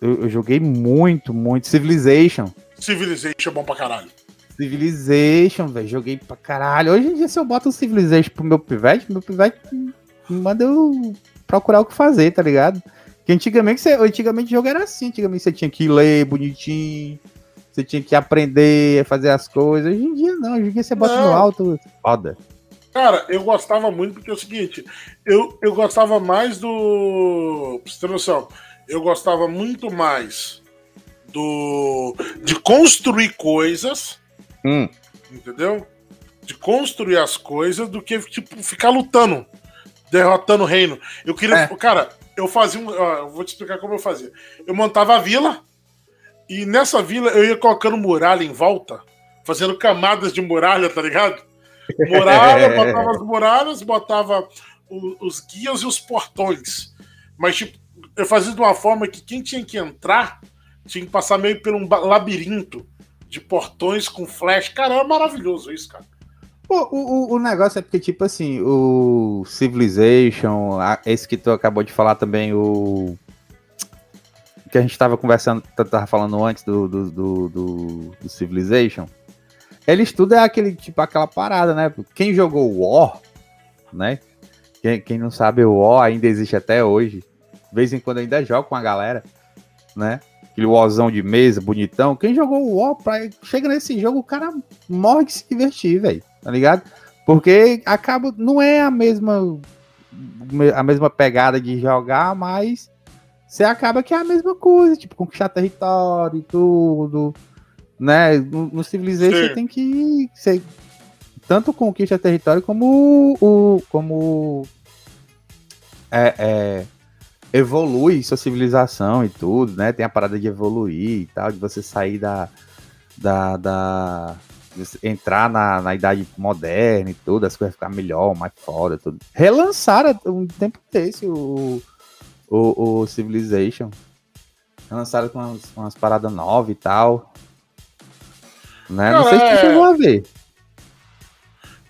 eu joguei muito, muito. Civilization. Civilization é bom pra caralho. Civilization, velho. Joguei pra caralho. Hoje em dia, se eu boto o Civilization pro meu pivete, meu pivete manda eu procurar o que fazer, tá ligado? Que antigamente, você, antigamente o jogo era assim. Antigamente você tinha que ler bonitinho. Você tinha que aprender a fazer as coisas. Hoje em dia não. Hoje em dia você bota não. no alto. Foda. Cara, eu gostava muito porque é o seguinte, eu, eu gostava mais do. Pra você ter noção, eu gostava muito mais do de construir coisas, hum. entendeu? De construir as coisas do que tipo ficar lutando, derrotando o reino. Eu queria, é. cara, eu fazia um, ó, eu vou te explicar como eu fazia. Eu montava a vila e nessa vila eu ia colocando muralha em volta, fazendo camadas de muralha, tá ligado? Muralha, botava as muralhas, botava os guias e os portões. Mas tipo, eu fazia de uma forma que quem tinha que entrar tinha que passar meio por um labirinto de portões com flash. Cara, era maravilhoso isso, cara. O, o, o negócio é porque, tipo assim, o Civilization, esse que tu acabou de falar também, o. Que a gente tava conversando, tava falando antes do, do, do, do, do Civilization. Eles tudo é aquele, tipo, aquela parada, né? Quem jogou War, né? Quem, quem não sabe, o War ainda existe até hoje. De vez em quando ainda jogo com a galera, né? aquele Warzão de mesa, bonitão. Quem jogou o War, pra... chega nesse jogo, o cara morre de se divertir, velho. Tá ligado? Porque acaba. Não é a mesma. A mesma pegada de jogar, mas você acaba que é a mesma coisa, tipo, conquistar território e tudo. Né? No, no Civilization você tem que. Você, tanto conquista território como o. Como. É, é, evolui sua civilização e tudo, né? Tem a parada de evoluir e tal, de você sair da. da, da entrar na, na idade moderna e tudo, as coisas ficar melhor, mais foda, tudo. Relançaram um tempo desse o, o, o Civilization. Relançaram com umas, umas paradas novas e tal. Né? Não, Não sei é... se tu chegou a ver.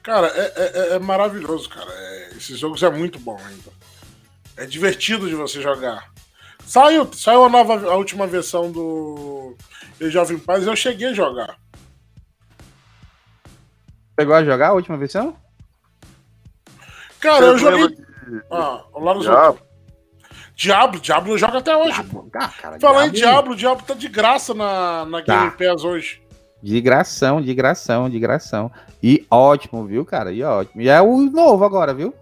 Cara, é, é, é maravilhoso, cara. É, esses jogos é muito bom ainda. É divertido de você jogar. Saiu, saiu a nova, a última versão do Jovem Paz eu cheguei a jogar. Chegou a jogar a última versão? Cara, eu, eu joguei. De... Ah, lá no Diablo. Diablo, Diablo joga até hoje. Diablo. Ah, cara, Falar Diablo... em Diablo, Diablo tá de graça na, na tá. Game Pass hoje. De gração, de gração, de gração. E ótimo, viu, cara? E ótimo. E é o novo agora, viu?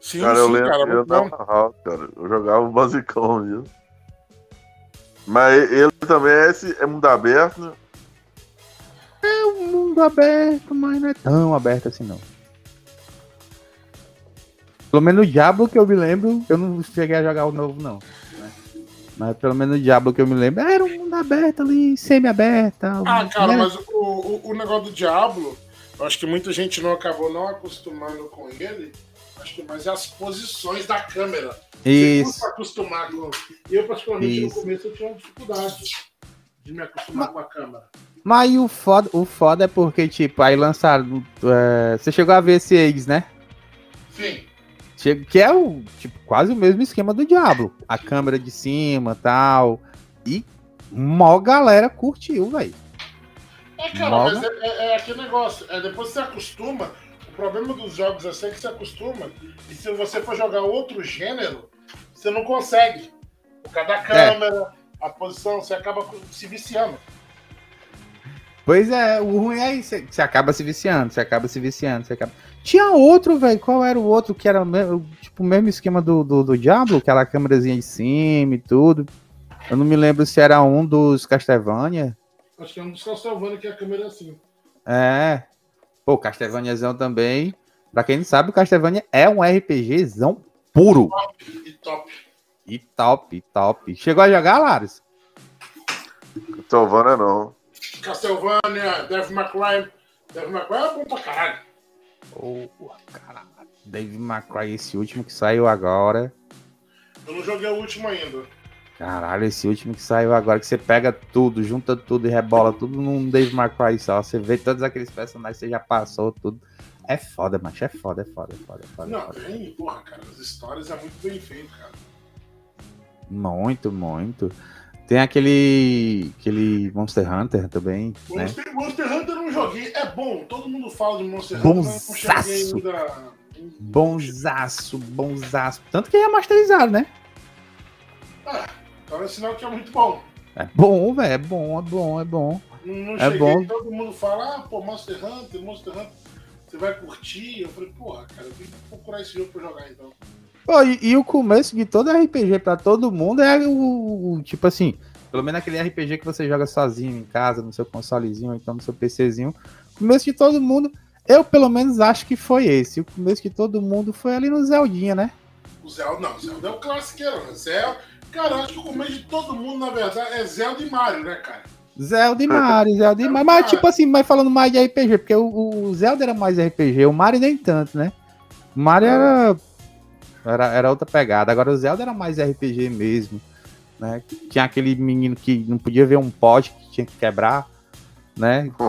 Sim, cara, sim, eu lembro, cara, eu, tava, cara, eu jogava o basicão, viu? Mas ele também é, esse, é mundo aberto, né? É um mundo aberto, mas não é tão aberto assim, não. Pelo menos o Diablo que eu me lembro, eu não cheguei a jogar o novo, não. Né? Mas pelo menos o Diablo que eu me lembro, era um mundo aberto ali, semi-aberto. Ah, cara, mas o, o, o negócio do Diablo, eu acho que muita gente não acabou não acostumando com ele acho que mais é as posições da câmera. Isso. Você acostumado. Eu, particularmente, Isso. no começo eu tinha uma dificuldade de me acostumar mas, com a câmera. Mas o foda, o foda é porque, tipo, aí lançaram. É, você chegou a ver esse Eggs, né? Sim. Que é o, tipo, quase o mesmo esquema do Diablo. A câmera de cima tal. E mó galera curtiu, velho. É, cara, mas é, é, é, aquele negócio. É, depois você acostuma, o problema dos jogos assim é que você acostuma. E se você for jogar outro gênero, você não consegue. Por causa da é. câmera, é. a posição, você acaba se viciando. Pois é, o ruim é isso. Você acaba se viciando, você acaba se viciando, você acaba. Tinha outro, velho. Qual era o outro que era mesmo, tipo o mesmo esquema do, do, do Diablo? Aquela câmerazinha de cima e tudo. Eu não me lembro se era um dos Castlevania. Acho que é um dos Castlevania que a câmera é assim. É. Pô, Castlevaniazão também. Pra quem não sabe, o Castlevania é um RPGzão puro. Top e top. E top, top. Chegou a jogar, Laros? Castlevania não. Castlevania, Devil May Cry. Devil May Cry é bom pra caralho. Oh, caralho. David McCray, esse último que saiu agora. Eu não joguei o último ainda. Caralho, esse último que saiu agora, que você pega tudo, junta tudo e rebola tudo num Dave McCray só. Você vê todos aqueles personagens que você já passou, tudo. É foda, macho. É foda, é foda, é foda, é foda. Não, é foda. tem, porra, cara. As histórias é muito bem feito, cara. Muito, muito. Tem aquele. aquele Monster Hunter também, né? Monster, Monster Hunter eu não joguei. É bom, todo mundo fala de Monster Hunter, não cheguei Bonsaço. ainda. Bonzaço, bonzaço. Tanto que é masterizado, né? Ah, então é sinal que é muito bom. É bom, velho. É bom, é bom, é bom. Não, não É cheguei, bom. todo mundo fala, ah, pô, Monster Hunter, Monster Hunter, você vai curtir? Eu falei, porra, cara, eu que procurar esse jogo pra jogar então. Pô, e, e o começo de todo RPG pra todo mundo é o, o- Tipo assim, pelo menos aquele RPG que você joga sozinho em casa, no seu consolezinho, ou então no seu PCzinho. O começo de todo mundo, eu pelo menos acho que foi esse. O começo de todo mundo foi ali no Zeldinha, né? O Zelda, não, o Zelda é o classiqueiro, né? Zelda, cara, acho que o começo de todo mundo, na verdade, é Zelda e Mario, né, cara? Zelda e Mario, Zelda e Mario. Mas tipo assim, mas falando mais de RPG, porque o, o Zelda era mais RPG, o Mario nem tanto, né? O Mario era, era, era outra pegada. Agora o Zelda era mais RPG mesmo, né? Tinha aquele menino que não podia ver um pote que tinha que quebrar, né?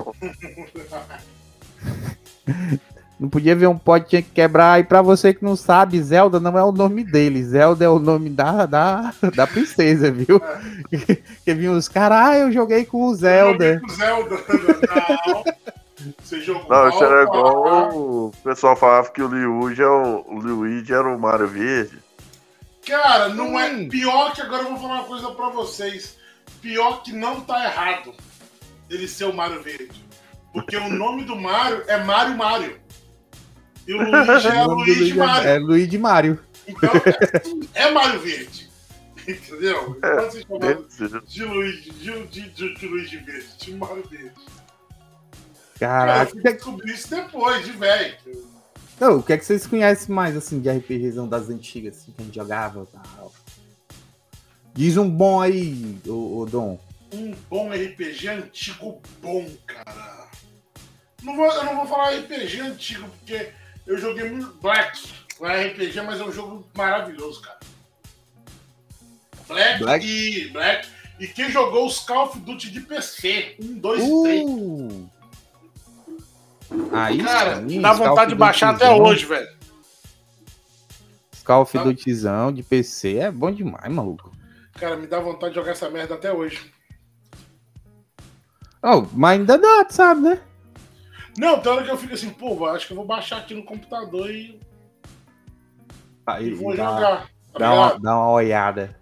Não podia ver um pote, tinha que quebrar. E pra você que não sabe, Zelda não é o nome dele. Zelda é o nome da, da, da princesa, viu? que vinham os caras, ah, eu joguei com o Zelda. Com Zelda, não. Você jogou Não, isso era igual o pessoal falava que o Luigi, é o, o Luigi era o Mario Verde. Cara, não é pior que agora eu vou falar uma coisa pra vocês. Pior que não tá errado ele ser o Mario Verde. Porque o nome do Mario é Mario Mario. E o Luigi é O Luigi Luigi é- Mario. É Luigi Mario. Então é, é Mario Verde. Entendeu? Então chama Verde. de Luigi, de, de, de, de Luigi Verde, de Mario Verde. Cara, eu Caraca. fui descobrir isso depois, de velho. Então, o que é que vocês conhecem mais, assim, de RPGzão das antigas, assim, que a gente jogava e tal? Diz um bom aí, ô, ô Dom. Um bom RPG antigo bom, cara. Não vou, eu não vou falar RPG antigo, porque eu joguei muito Black. Não é RPG, mas é um jogo maravilhoso, cara. Black, Black? e Black. E quem jogou os Call of Duty de PC? Um, dois e três. Aí Cara, sim, dá vontade de baixar até hoje, velho. Call of. Dutyzão de PC é bom demais, maluco. Cara, me dá vontade de jogar essa merda até hoje. Oh, mas ainda dá, sabe, né? Não, tem hora que eu fico assim, pô, acho que eu vou baixar aqui no computador e, Aí, e vou dá, jogar. tá dá, uma, dá uma olhada.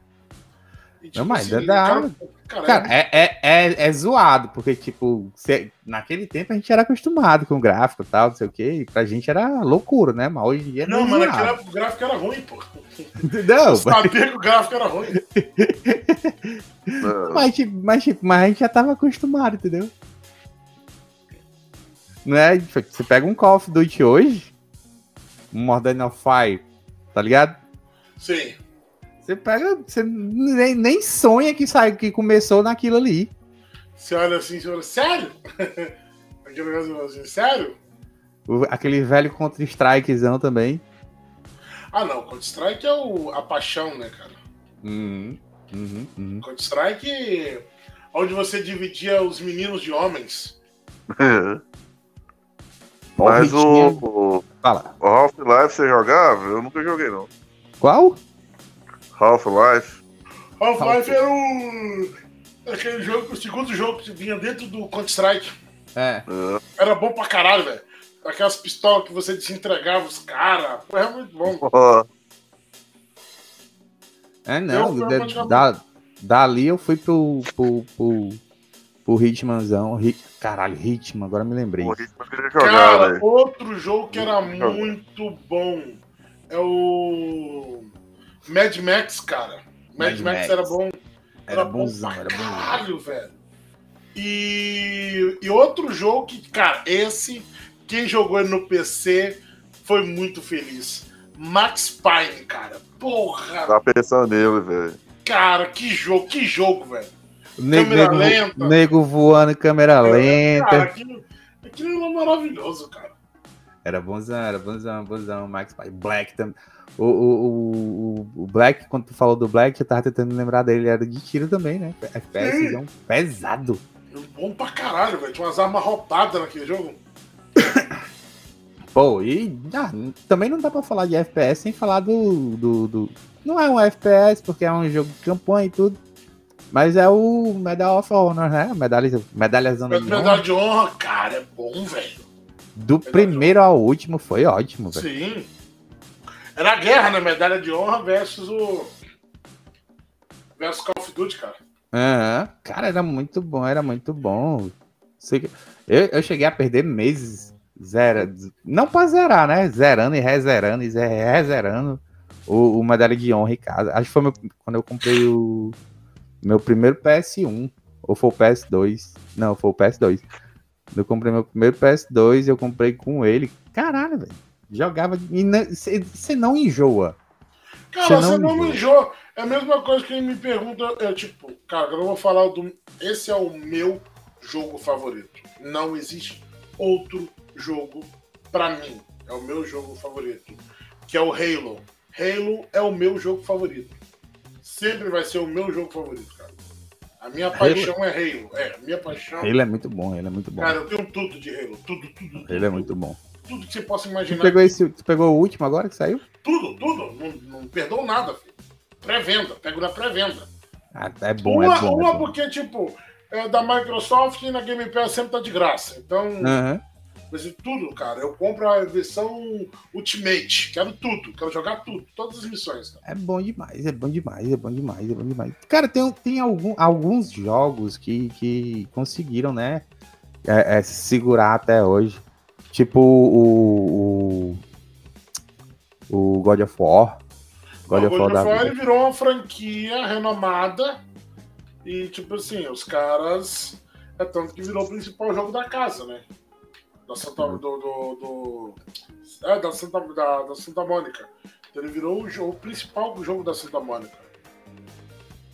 E, tipo Não, mas assim, dá- cara, cara, Cara, é, é, é, é zoado, porque, tipo, cê- naquele tempo a gente era acostumado com gráfico e tal, não sei o quê, e pra gente era loucura, né? Mas hoje em dia Não, é mano, aquele era- o gráfico era ruim, pô. Não, Eu sabia que o gráfico era ruim. Não, mas, tipo, mas, tipo, mas a gente já tava acostumado, entendeu? Não é? Tipo, Você pega um Call of Duty hoje, um Modern Warfare, tá ligado? Sim. Você pega, você nem, nem sonha que sai, que começou naquilo ali. Você olha assim, você olha, sério? Aquele negócio assim, sério? O- aquele velho Counter-Strikezão também. Ah, não, Counter-Strike é o, a paixão, né, cara? Uhum, uhum, uhum. Counter-Strike, onde você dividia os meninos de homens. Mas o, o, Fala. o Half-Life você jogava? Eu nunca joguei, não. Qual? Half-Life. Half-Life era o. Aquele jogo, o segundo jogo que vinha dentro do Counter-Strike. É. É. Era bom pra caralho, velho. Aquelas pistolas que você desentregava os caras. Pô, é muito bom. É, não. Eu- eu da- da- dali eu fui pro, pro, pro, pro o Hitmanzão. Hit... Caralho, Hitman, agora me lembrei. O Hitman jogar, Cara, outro jogo que era muito bom é o Mad Max, cara. Mad, Mad Max, Max, era bom. Era, era bonzão, era bonzão. Caralho, velho. E, e outro jogo que, cara, esse, quem jogou ele no PC foi muito feliz. Max Payne, cara. Porra! Tá pensando nele, velho. Cara, que jogo, que jogo, velho. Nego, câmera nego, lenta. Nego voando em câmera é, lenta. Cara, aquilo, aquilo era maravilhoso, cara. Era bonzão, era bonzão, bonzão. Max Payne. Black também. O, o, o, o, Black, quando tu falou do Black, eu tava tentando lembrar dele, era de tiro também, né? FPS é um pesado. Bom pra caralho, velho. Tinha umas armas roubadas naquele jogo. Pô, e ah, também não dá pra falar de FPS sem falar do, do, do, Não é um FPS, porque é um jogo de campanha e tudo. Mas é o Medal of Honor, né? Medalhas, medalhas de honra. Medalha de honra, cara, é bom, velho. Do medalha primeiro ao último foi ótimo, velho. Sim. Era a guerra, né? Medalha de honra versus o. versus Call of Duty, cara. Uhum. Cara, era muito bom, era muito bom. Eu, eu cheguei a perder meses zero, não para zerar, né? Zerando e rezerando e rezerando o, o medalha de honra em casa. Acho que foi meu, quando eu comprei o meu primeiro PS1 ou foi o PS2. Não, foi o PS2. Eu comprei meu primeiro PS2 e eu comprei com ele. Caralho, velho. Jogava e você não enjoa. Cara, você não, não enjoa. É a mesma coisa que me pergunta, é tipo, cara, eu vou falar do. Esse é o meu jogo favorito. Não existe outro jogo para mim. É o meu jogo favorito. Que é o Halo. Halo é o meu jogo favorito. Sempre vai ser o meu jogo favorito, cara. A minha Halo... paixão é Halo. É, a minha paixão. Halo é muito bom, ele é muito bom. Cara, eu tenho tudo de Halo. Tudo, tudo. tudo ele é muito bom. Tudo que você possa imaginar. Tu pegou, esse, tu pegou o último agora que saiu? Tudo, tudo. Não, não perdoo nada, filho. Pré-venda, pego na pré-venda. Ah, é bom, uma, é bom. Uma é bom. porque, tipo, é da Microsoft e na Game Pass sempre tá de graça. Então, uhum. mas tudo, cara. Eu compro a versão Ultimate. Quero tudo, quero jogar tudo, todas as missões. Cara. É bom demais, é bom demais, é bom demais, é bom demais. Cara, tem, tem algum, alguns jogos que, que conseguiram, né? É, é, segurar até hoje. Tipo o, o, o God of War. God, of, God of War ele virou uma franquia renomada e, tipo assim, os caras. É tanto que virou o principal jogo da casa, né? Da Santa. Uhum. Do, do, do, é, da Santa, da, da Santa Mônica. Então ele virou o, jogo, o principal jogo da Santa Mônica.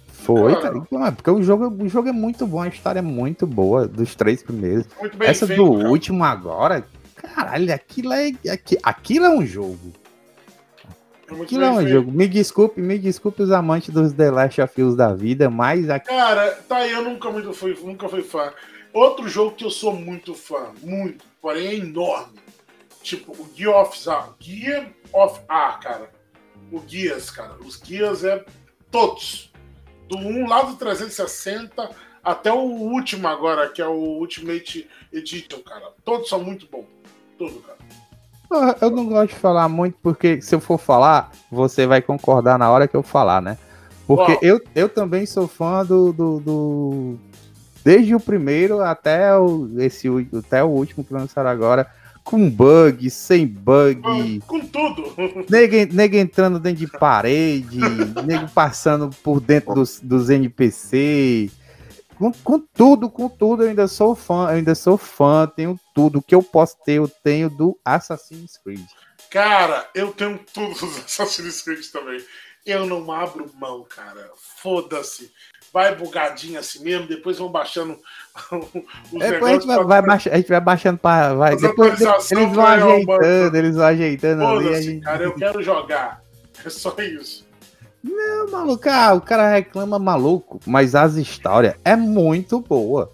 Foi, cara, cara, porque o jogo, o jogo é muito bom, a história é muito boa, dos três primeiros. Essa feito, do cara. último agora, caralho, aquilo é, aquilo é um jogo. Aquilo é um jogo. Me desculpe, me desculpe os amantes dos The Last of Us da vida, mas aqui... Cara, tá aí, eu nunca muito fui, nunca fui fã. Outro jogo que eu sou muito fã, muito, porém é enorme. Tipo, o Gear of A. Gear of A, cara. O Guias, cara. Os Guias é todos. Do 1 lá do 360 até o último agora, que é o Ultimate Edition, cara. Todos são muito bons. Tudo, cara. Eu não gosto de falar muito, porque se eu for falar, você vai concordar na hora que eu falar, né? Porque eu, eu também sou fã do, do, do, Desde o primeiro até o, esse, até o último que lançaram agora. Com bug, sem bug. Com tudo. Nego, nego entrando dentro de parede, nego passando por dentro dos, dos NPC. Com, com, tudo, com tudo, eu ainda sou fã, eu ainda sou fã, tenho tudo. O que eu posso ter, eu tenho do Assassin's Creed. Cara, eu tenho tudo dos Assassin's Creed também. Eu não abro mão, cara. Foda-se. Vai bugadinho assim mesmo, depois vão baixando os é, depois a gente vai, vai baixar, a gente vai baixando para vai. Depois eles vão ajeitando, eles vão ajeitando ali. Gente... Cara, eu quero jogar. É só isso. Não, maluco, ah, o cara reclama maluco, mas as histórias é muito boa.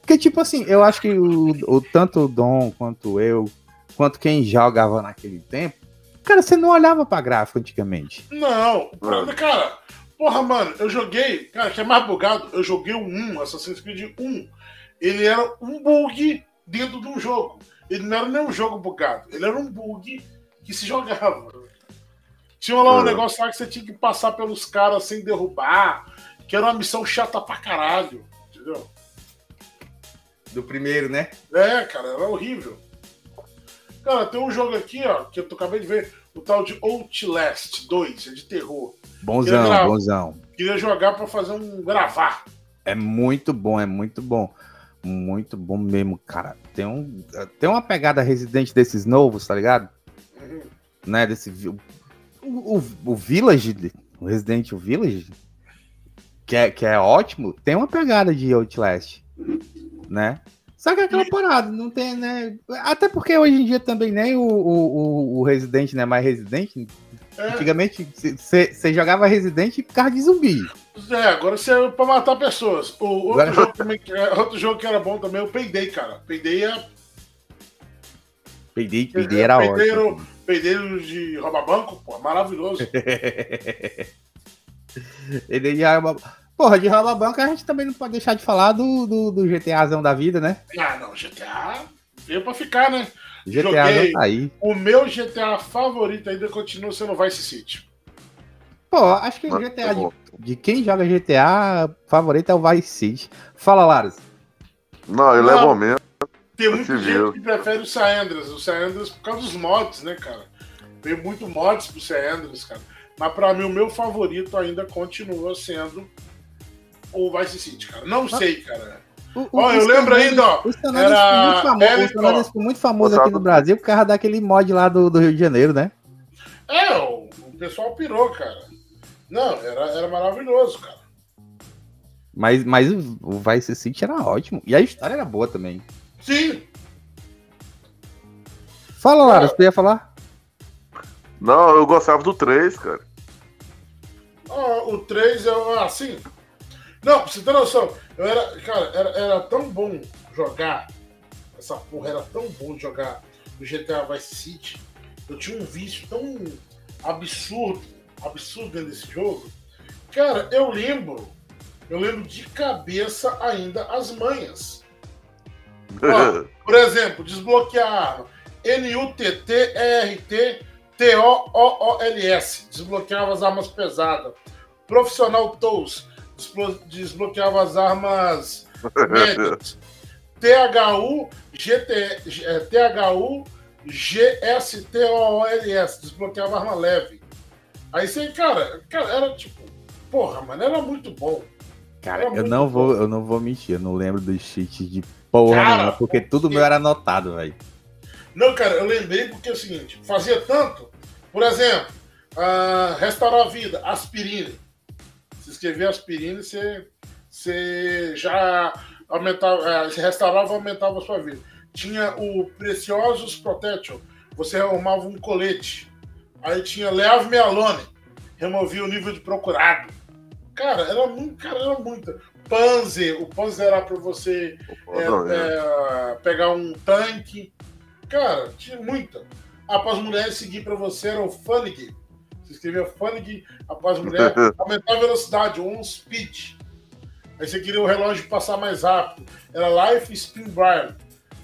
Porque, tipo assim, eu acho que o, o, tanto o Dom quanto eu, quanto quem jogava naquele tempo, cara, você não olhava pra gráfico antigamente. Não, cara, porra, mano, eu joguei, cara, que é mais bugado, eu joguei o 1, Assassin's Creed 1. Ele era um bug dentro de um jogo. Ele não era nem um jogo bugado, ele era um bug que se jogava. Tinha lá um é. negócio lá que você tinha que passar pelos caras sem derrubar, que era uma missão chata pra caralho, entendeu? Do primeiro, né? É, cara, era horrível. Cara, tem um jogo aqui, ó, que eu acabei de ver, o tal de Outlast 2, é de terror. Bonzão, Queria bonzão. Queria jogar para fazer um gravar. É muito bom, é muito bom. Muito bom mesmo, cara. Tem, um, tem uma pegada residente desses novos, tá ligado? Uhum. Né, desse... O, o, o Village, o Resident Evil Village, que é, que é ótimo, tem uma pegada de Outlast, né? Só que é aquela parada, não tem, né? Até porque hoje em dia também nem o, o, o Resident, né? Mais Resident. É. Antigamente você jogava Resident e ficava de zumbi. É, agora você é pra matar pessoas. O, outro, agora... jogo também, é, outro jogo que era bom também, eu peidei, cara. Peidei é. Peidei, peidei era peideiro, ótimo. Peideiro de rouba banco, pô, maravilhoso. Ele já. Porra, de rouba banco a gente também não pode deixar de falar do, do, do GTAzão da vida, né? Ah, não, GTA veio pra ficar, né? GTA Joguei, tá aí. O meu GTA favorito ainda continua sendo Vice City. Pô, acho que o GTA de, de, quem joga GTA favorito é o Vice City. Fala, Laros. Não, ele é bom mesmo. Tem muita gente que prefere o Saendras. O Saendras por causa dos mods, né, cara? Tem muito mods pro Saendras, cara. Mas pra mim, o meu favorito ainda continua sendo o Vice City, cara. Não ah. sei, cara. O, ó, eu lembro ainda, ó. O era... ficou muito famoso, ficou muito famoso aqui no Brasil por causa daquele mod lá do, do Rio de Janeiro, né? É, o, o pessoal pirou, cara. Não, era, era maravilhoso, cara. Mas, mas o Vice City era ótimo. E a história era boa também. Sim. Fala, Lara, você ia falar? Não, eu gostava do 3, cara. Ah, o 3 é assim. Não, pra você ter noção, eu era. Cara, era, era tão bom jogar. Essa porra era tão bom jogar no GTA Vice City. Eu tinha um vício tão absurdo absurdo dentro desse jogo. Cara, eu lembro, eu lembro de cabeça ainda as manhas. Ó, por exemplo, desbloquear a arma. N-U-T-T-R-T-T-O-O-O-L-S. Desbloqueava as armas pesadas. Profissional Tools. Desbloqueava as armas médias. T-H-U G-T T-H-U G-S-T-O-O-L-S. Desbloqueava arma leve. Aí você, cara, cara, era tipo, porra, mano, era muito bom. Cara, era eu não vou, eu não vou mentir, eu não lembro dos cheats de porra, cara, não, porque tudo meu era anotado, velho. Não, cara, eu lembrei porque é o seguinte, fazia tanto, por exemplo, uh, restaurar a vida, aspirina. Se escrever aspirina, você, você já aumentava, uh, se restaurava, aumentava a sua vida. Tinha o Preciosos Protection, você arrumava um colete Aí tinha Leave Me Alone, removia o nível de procurado. Cara, era muito, cara, era muito. Panzer, o Panzer era para você é, é, pegar um tanque. Cara, tinha muita. Após mulheres seguir para você era o Funny. Você escrevia Funny, após mulher, aumentar a velocidade, um speed. Aí você queria o relógio passar mais rápido. Era Life Spin Brian.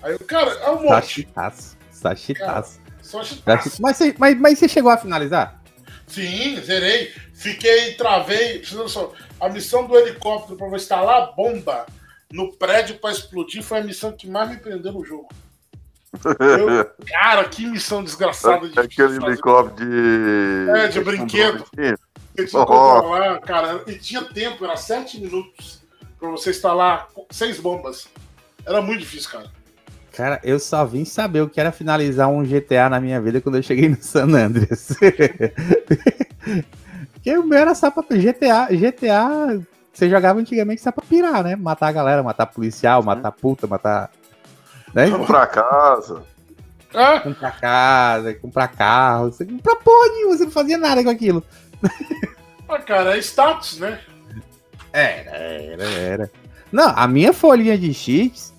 Aí, cara, é um monte. Sachitaço. Sachitaço. Só mas, você, mas, mas você chegou a finalizar? Sim, zerei. Fiquei, travei. A missão do helicóptero para instalar a bomba no prédio para explodir foi a missão que mais me prendeu no jogo. Eu, cara, que missão desgraçada de Aquele helicóptero de. É, de brinquedo. Que tinha oh. cara. E tinha tempo, era sete minutos para você instalar seis bombas. Era muito difícil, cara. Cara, eu só vim saber o que era finalizar um GTA na minha vida quando eu cheguei no San Andreas. Porque o meu era só pra GTA. GTA, você jogava antigamente só pra pirar, né? Matar a galera, matar policial, matar puta, matar. Né? Comprar casa. Ah. Comprar casa, comprar carro. Você comprar porra nenhuma, você não fazia nada com aquilo. Ah, cara, é status, né? Era, era, era. Não, a minha folhinha de cheats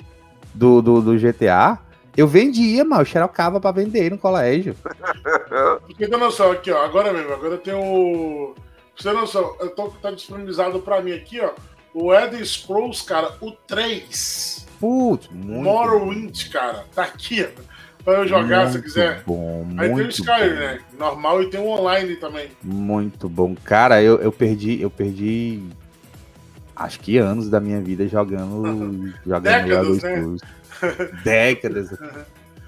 do, do, do GTA, eu vendia, mano, eu xerocava pra vender no colégio. Porque tem noção, aqui, ó, agora mesmo, agora tem o. Você tem noção, eu tô, tá disponibilizado pra mim aqui, ó, o Elder Scrolls, cara, o 3. Putz, muito Morrowind, cara, tá aqui, ó. Pra eu jogar muito se quiser. Bom, Aí muito tem o Skyrim, né? Normal e tem o online também. Muito bom. Cara, eu, eu perdi, eu perdi acho que anos da minha vida jogando, jogando Décadas, né? Décadas.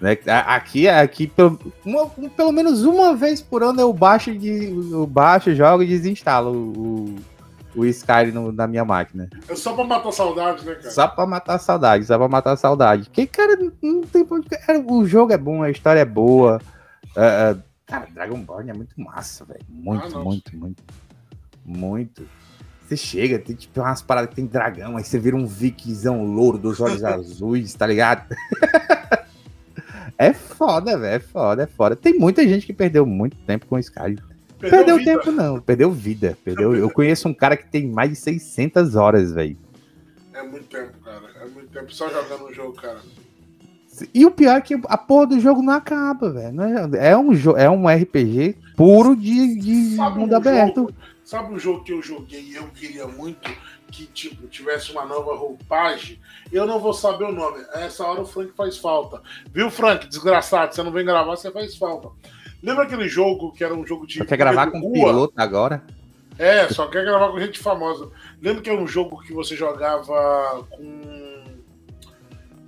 Né? Aqui, aqui pelo, uma, pelo menos uma vez por ano eu baixo, de, eu baixo jogo e desinstalo o, o Skyrim no, na minha máquina. É só pra matar saudade, né, cara? Só pra matar saudade, só pra matar saudade. Que, cara, não tem O jogo é bom, a história é boa. Uh, cara, Dragon Ball é muito massa, velho. Muito, ah, muito, muito. Muito. Você chega, tem tipo umas paradas que tem dragão, aí você vira um vikingzão louro dos olhos azuis, tá ligado? é foda, velho, é foda, é foda. Tem muita gente que perdeu muito tempo com o Skyrim. Perdeu, perdeu tempo não, perdeu vida, perdeu. Eu conheço um cara que tem mais de 600 horas, velho. É muito tempo, cara. É muito tempo só jogando o jogo, cara. E o pior é que a porra do jogo não acaba, velho. É, é um, é um RPG puro de, de mundo um aberto. Jogo, Sabe um jogo que eu joguei e eu queria muito que tipo tivesse uma nova roupagem? Eu não vou saber o nome. essa hora o Frank faz falta. Viu, Frank? Desgraçado, você não vem gravar, você faz falta. Lembra aquele jogo que era um jogo de. Só quer gravar com piloto agora? É, só quer gravar com gente famosa. Lembra que era um jogo que você jogava com.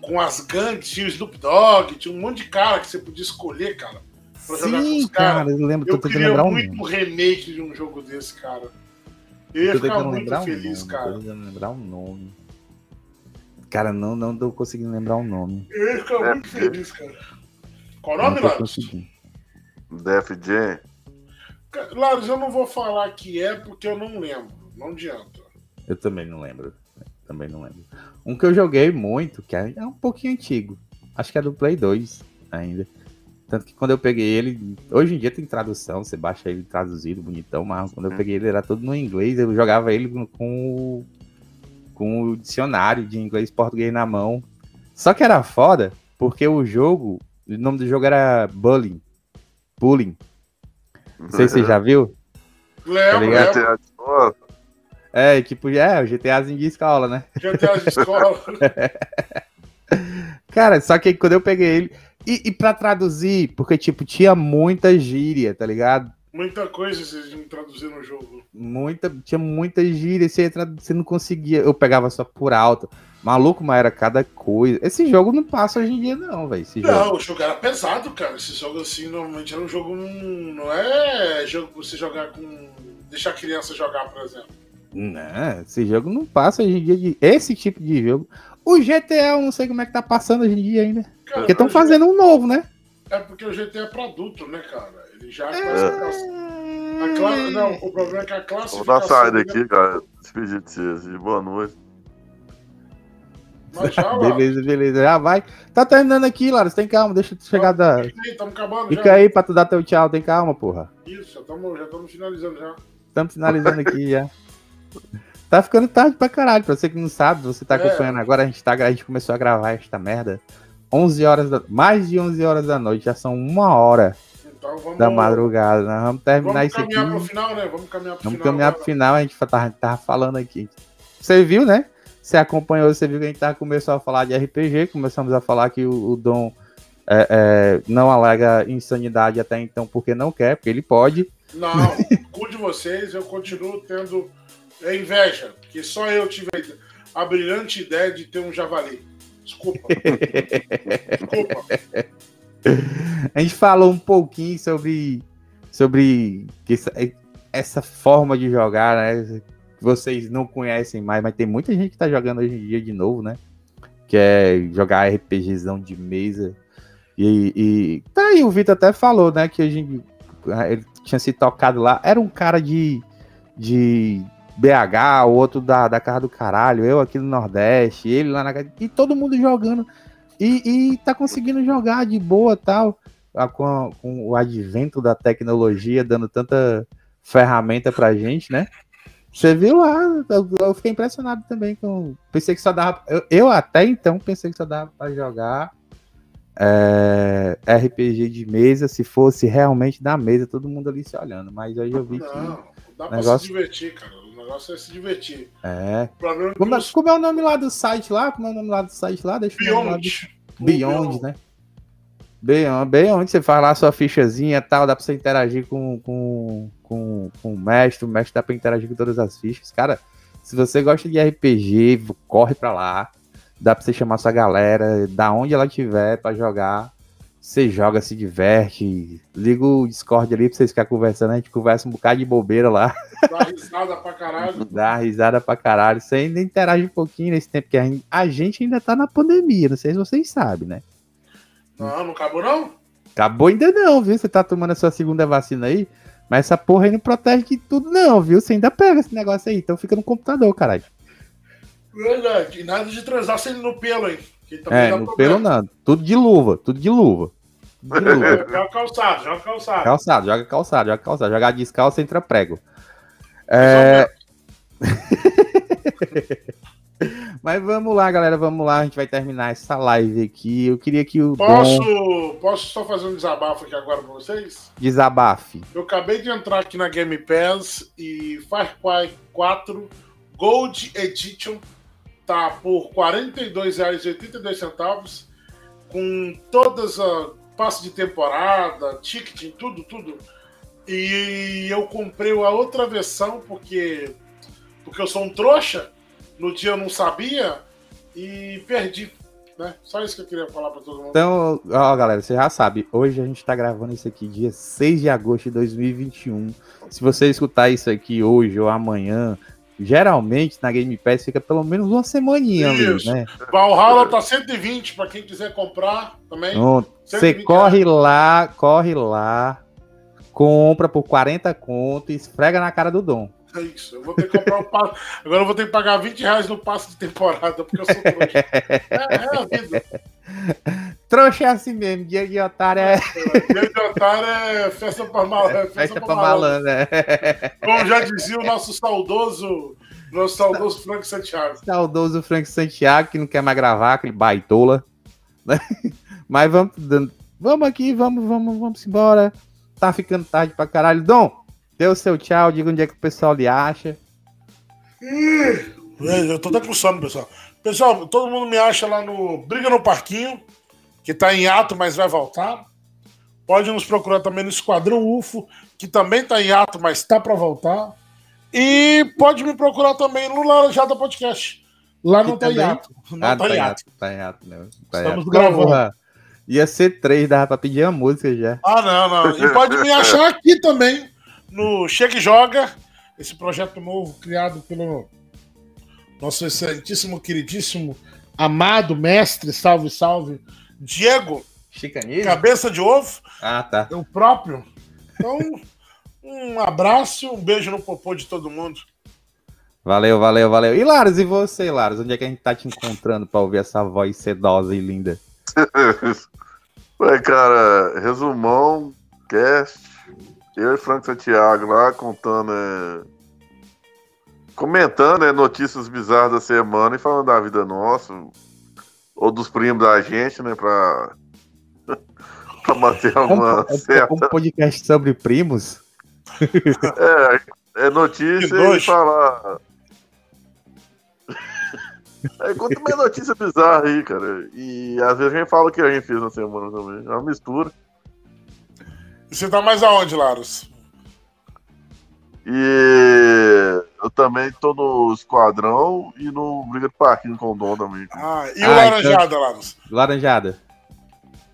Com as gangues, tinha o Snoop Dogg, tinha um monte de cara que você podia escolher, cara Sim, jogar com os caras. Eu lembro, eu queria lembrar muito um remake de um jogo desse, cara. Eu ia ficar muito feliz, um cara. Tô lembrar um nome. Cara, não, não tô conseguindo lembrar o um nome. Eu ia ficar é, muito feliz, cara. Qual o nome, Laros? Def Jam. Laros, eu não vou falar que é porque eu não lembro. Não adianta. Eu também não lembro. Também não lembro. Um que eu joguei muito, que é um pouquinho antigo. Acho que é do Play 2 ainda. Tanto que quando eu peguei ele, hoje em dia tem tradução, você baixa ele traduzido, bonitão, mas quando eu uhum. peguei ele era todo no inglês, eu jogava ele com o, com o dicionário de inglês e português na mão. Só que era foda, porque o jogo, o nome do jogo era Bullying. Bullying. Não sei se você já viu. Lembro, tá É, tipo, é, o GTAzinho de escola, né? GTA de escola. Cara, só que quando eu peguei ele, e, e pra traduzir, porque, tipo, tinha muita gíria, tá ligado? Muita coisa vocês iam traduzir no jogo. Muita, tinha muita gíria, você, você não conseguia. Eu pegava só por alto. Maluco, mas era cada coisa. Esse jogo não passa hoje em dia, não, velho. Não, jogo. o jogo era pesado, cara. Esse jogo assim, normalmente era um jogo. Não é jogo pra você jogar com. Deixar a criança jogar, por exemplo. Não, esse jogo não passa hoje em dia. De... Esse tipo de jogo. O GTA, eu não sei como é que tá passando hoje em dia ainda. Cara, porque estão fazendo um novo, né? É porque o GTA é pra adulto, né, cara? Ele já é... a classe... Não, o problema é que a classe. Vou dar saída aqui, cara. Despedir de vocês. Boa noite. Já, beleza, beleza. Já vai. Tá terminando aqui, Lara. Tem calma, deixa eu chegar da. Estamos acabando. Fica já. aí pra tu dar teu tchau. Tem calma, porra. Isso, já estamos já finalizando já. Estamos finalizando aqui já. Tá ficando tarde pra caralho. Pra você que não sabe, você tá é. acompanhando agora, a gente, tá, a gente começou a gravar esta merda. 11 horas da, mais de 11 horas da noite, já são uma hora então, vamos, da madrugada. Nós vamos terminar vamos isso aqui. Vamos caminhar pro final, né? Vamos caminhar pro vamos final. caminhar pro final, a gente tava, tava falando aqui. Você viu, né? Você acompanhou, você viu que a gente tava, começou a falar de RPG, começamos a falar que o, o Dom é, é, não alega insanidade até então porque não quer, porque ele pode. Não, cu de vocês, eu continuo tendo é inveja, porque só eu tive a brilhante ideia de ter um javali. Desculpa. Desculpa. A gente falou um pouquinho sobre, sobre essa, essa forma de jogar, né? Vocês não conhecem mais, mas tem muita gente que tá jogando hoje em dia de novo, né? Que é jogar RPGzão de mesa. E, e tá aí, o Vitor até falou, né? Que a gente, ele tinha se tocado lá. Era um cara de, de BH, o outro da, da casa do caralho, eu aqui no Nordeste, ele lá na casa. E todo mundo jogando. E, e tá conseguindo jogar de boa tal. Com, com o advento da tecnologia, dando tanta ferramenta pra gente, né? Você viu lá, eu, fiquei impressionado também com. Pensei que só dava. Eu, eu até então pensei que só dava pra jogar é, RPG de mesa, se fosse realmente da mesa, todo mundo ali se olhando. Mas hoje eu vi não, que. Dá negócio... pra se divertir, cara negócio é se divertir. É. Como, é, como, é o nome lá do site lá? Como é o nome lá do site lá? Deixa Beyond. Do... Beyond, né? Beyond, Beyond, você faz lá a sua fichazinha e tal, dá pra você interagir com, com, com, com o mestre, o mestre dá pra interagir com todas as fichas. Cara, Se você gosta de RPG, corre pra lá. Dá pra você chamar sua galera, da onde ela tiver pra jogar. Você joga, se diverte. Liga o Discord ali pra vocês ficarem conversando. A gente conversa um bocado de bobeira lá. Dá risada pra caralho. Dá risada pra caralho. Você ainda interage um pouquinho nesse tempo que a gente, ainda tá na pandemia. Não sei se vocês sabem, né? Não, não acabou não? Acabou ainda não, viu? Você tá tomando a sua segunda vacina aí. Mas essa porra aí não protege de tudo, não, viu? Você ainda pega esse negócio aí. Então fica no computador, caralho. Verdade. E nada de transar sem no pelo aí. É, no pelo não. Tudo de luva, tudo de luva. De luva. joga calçado, joga calçado. Calçado, joga calçado, joga calçado. Jogar descalço entra prego. É... Mas vamos lá, galera, vamos lá. A gente vai terminar essa live aqui. Eu queria que o. Posso, Dom... posso só fazer um desabafo aqui agora pra vocês? Desabafe. Eu acabei de entrar aqui na Game Pass e Far Cry 4 Gold Edition tá por R$ 42,82 com todas a passe de temporada, ticketing, tudo, tudo. E eu comprei a outra versão porque porque eu sou um trouxa. No dia eu não sabia e perdi. Né? Só isso que eu queria falar para todo mundo. Então, ó, galera, você já sabe, hoje a gente tá gravando isso aqui dia 6 de agosto de 2021. Se você escutar isso aqui hoje ou amanhã, geralmente na Game Pass fica pelo menos uma semaninha ali, né? Valhalla tá 120 para quem quiser comprar também. Você corre lá, corre lá, compra por 40 conto e esfrega na cara do Dom. É isso, eu vou ter que comprar um passo. Agora eu vou ter que pagar 20 reais no passe de temporada, porque eu sou trouxa. É, é a vida. Trouxa é assim mesmo, dia de otário é. Dia de otário é festa pra malandro. Festa, festa pra malandro, é. Como já dizia o nosso saudoso. Nosso saudoso Frank Santiago. Saudoso Frank Santiago, que não quer mais gravar, aquele baitola. Mas vamos, vamos aqui, vamos, vamos, vamos embora. Tá ficando tarde pra caralho. Dom, dê o seu tchau, diga onde é que o pessoal lhe acha. Eu tô até com sono, pessoal. Pessoal, todo mundo me acha lá no Briga no Parquinho, que tá em ato, mas vai voltar. Pode nos procurar também no Esquadrão UFO, que também tá em ato, mas tá para voltar. E pode me procurar também no Laranjada Podcast. Lá não tá, em ato. Não ah, tá, tá em ato. Tá em ato, não. Tá Estamos gravando. Ia ser três, dava pra pedir a música já. Ah, não, não. E pode me achar aqui também, no Chega e Joga, esse projeto novo criado pelo nosso excelentíssimo, queridíssimo, amado mestre, salve, salve, Diego. Chicanismo? Cabeça de ovo. Ah, tá. O próprio. Então, um abraço, um beijo no popô de todo mundo. Valeu, valeu, valeu. E Laros, e você, Laros? Onde é que a gente tá te encontrando pra ouvir essa voz sedosa e linda? Ué, cara, resumão, cast, eu e Frank Santiago lá contando, é... comentando é, notícias bizarras da semana e falando da vida nossa, ou dos primos da gente, né, pra, pra manter uma é um, certa... um podcast sobre primos? é, é notícia e falar... É, conta uma notícia bizarra aí, cara. E às vezes a gente fala o que a gente fez na semana também. É uma mistura. Você tá mais aonde, Laros? E eu também tô no Esquadrão e no Briga do Parquinho com o Dom também. Ah, e o ah, Laranjada, então... Laros? Laranjada.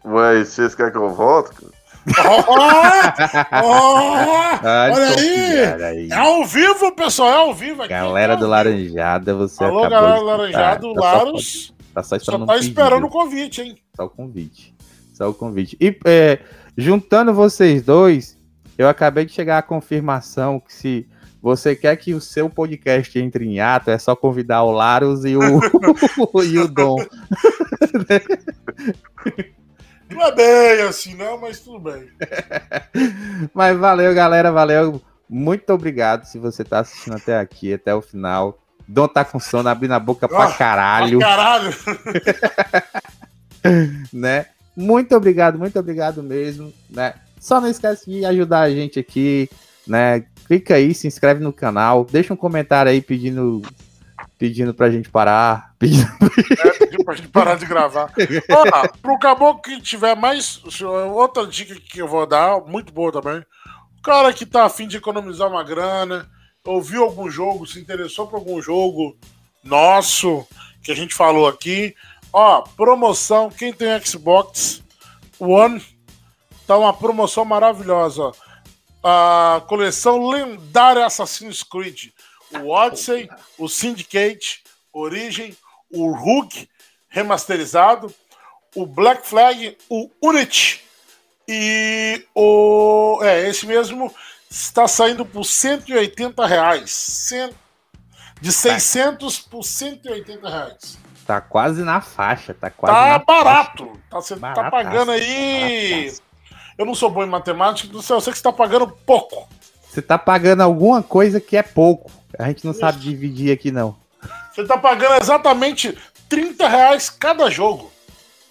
Ué, vocês querem que eu volte, cara? Oh, oh, ah, olha aí. aí. É ao vivo, pessoal, é ao vivo aqui. Galera do Laranjada, você Alô, galera do Laranjada, tá, Laros. Tá só, esperando, só tá esperando o convite, hein? Só o convite. Só o convite. E é, juntando vocês dois, eu acabei de chegar à confirmação que se você quer que o seu podcast entre em ato, é só convidar o Laros e o, e o Dom. Não é bem assim, não, mas tudo bem. mas valeu, galera, valeu. Muito obrigado se você tá assistindo até aqui, até o final. Dom tá com sono, abrindo a boca oh, pra caralho. Pra caralho! né? Muito obrigado, muito obrigado mesmo, né? Só não esquece de ajudar a gente aqui, né? Clica aí, se inscreve no canal, deixa um comentário aí pedindo pedindo pra gente parar. Pedindo... É, pedindo pra gente parar de gravar. Ó, pro caboclo que tiver mais. Outra dica que eu vou dar, muito boa também. O cara que tá afim de economizar uma grana, ouviu algum jogo, se interessou por algum jogo nosso que a gente falou aqui, ó, promoção, quem tem Xbox One, tá uma promoção maravilhosa. A coleção lendária Assassin's Creed, o Odyssey, o Syndicate, Origem, o Rook remasterizado, o Black Flag, o Unity e o. É, esse mesmo está saindo por 180 reais. Cent... De 600 por 180 reais. Tá quase na faixa, tá quase Tá barato. Tá, você tá Barataço, pagando aí. barataço. Eu não sou bom em matemática, do céu, eu sei que você tá pagando pouco. Você tá pagando alguma coisa que é pouco. A gente não Isso. sabe dividir aqui, não. Você tá pagando exatamente 30 reais cada jogo.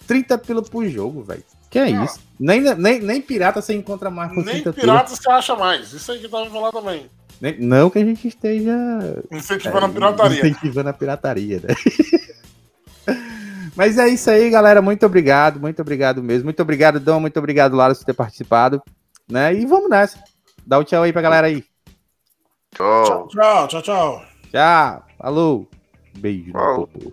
30 pila por jogo, velho. Que é Ah. isso? Nem, nem, nem pirata você encontra mais com Nem 30 pirata você acha mais. Isso aí que eu tava falando também. Nem- Não que a gente esteja Incentivando É, a pirataria. Incentivando a pirataria, né? Mas é isso aí, galera. Muito obrigado, muito obrigado mesmo. Muito obrigado, Dom. Muito obrigado, Lara, por ter participado. Né? E vamos nessa. Dá o tchau aí pra galera aí. Tchau. Tchau, tchau, tchau. Tchau. Falou. Beijo. popo.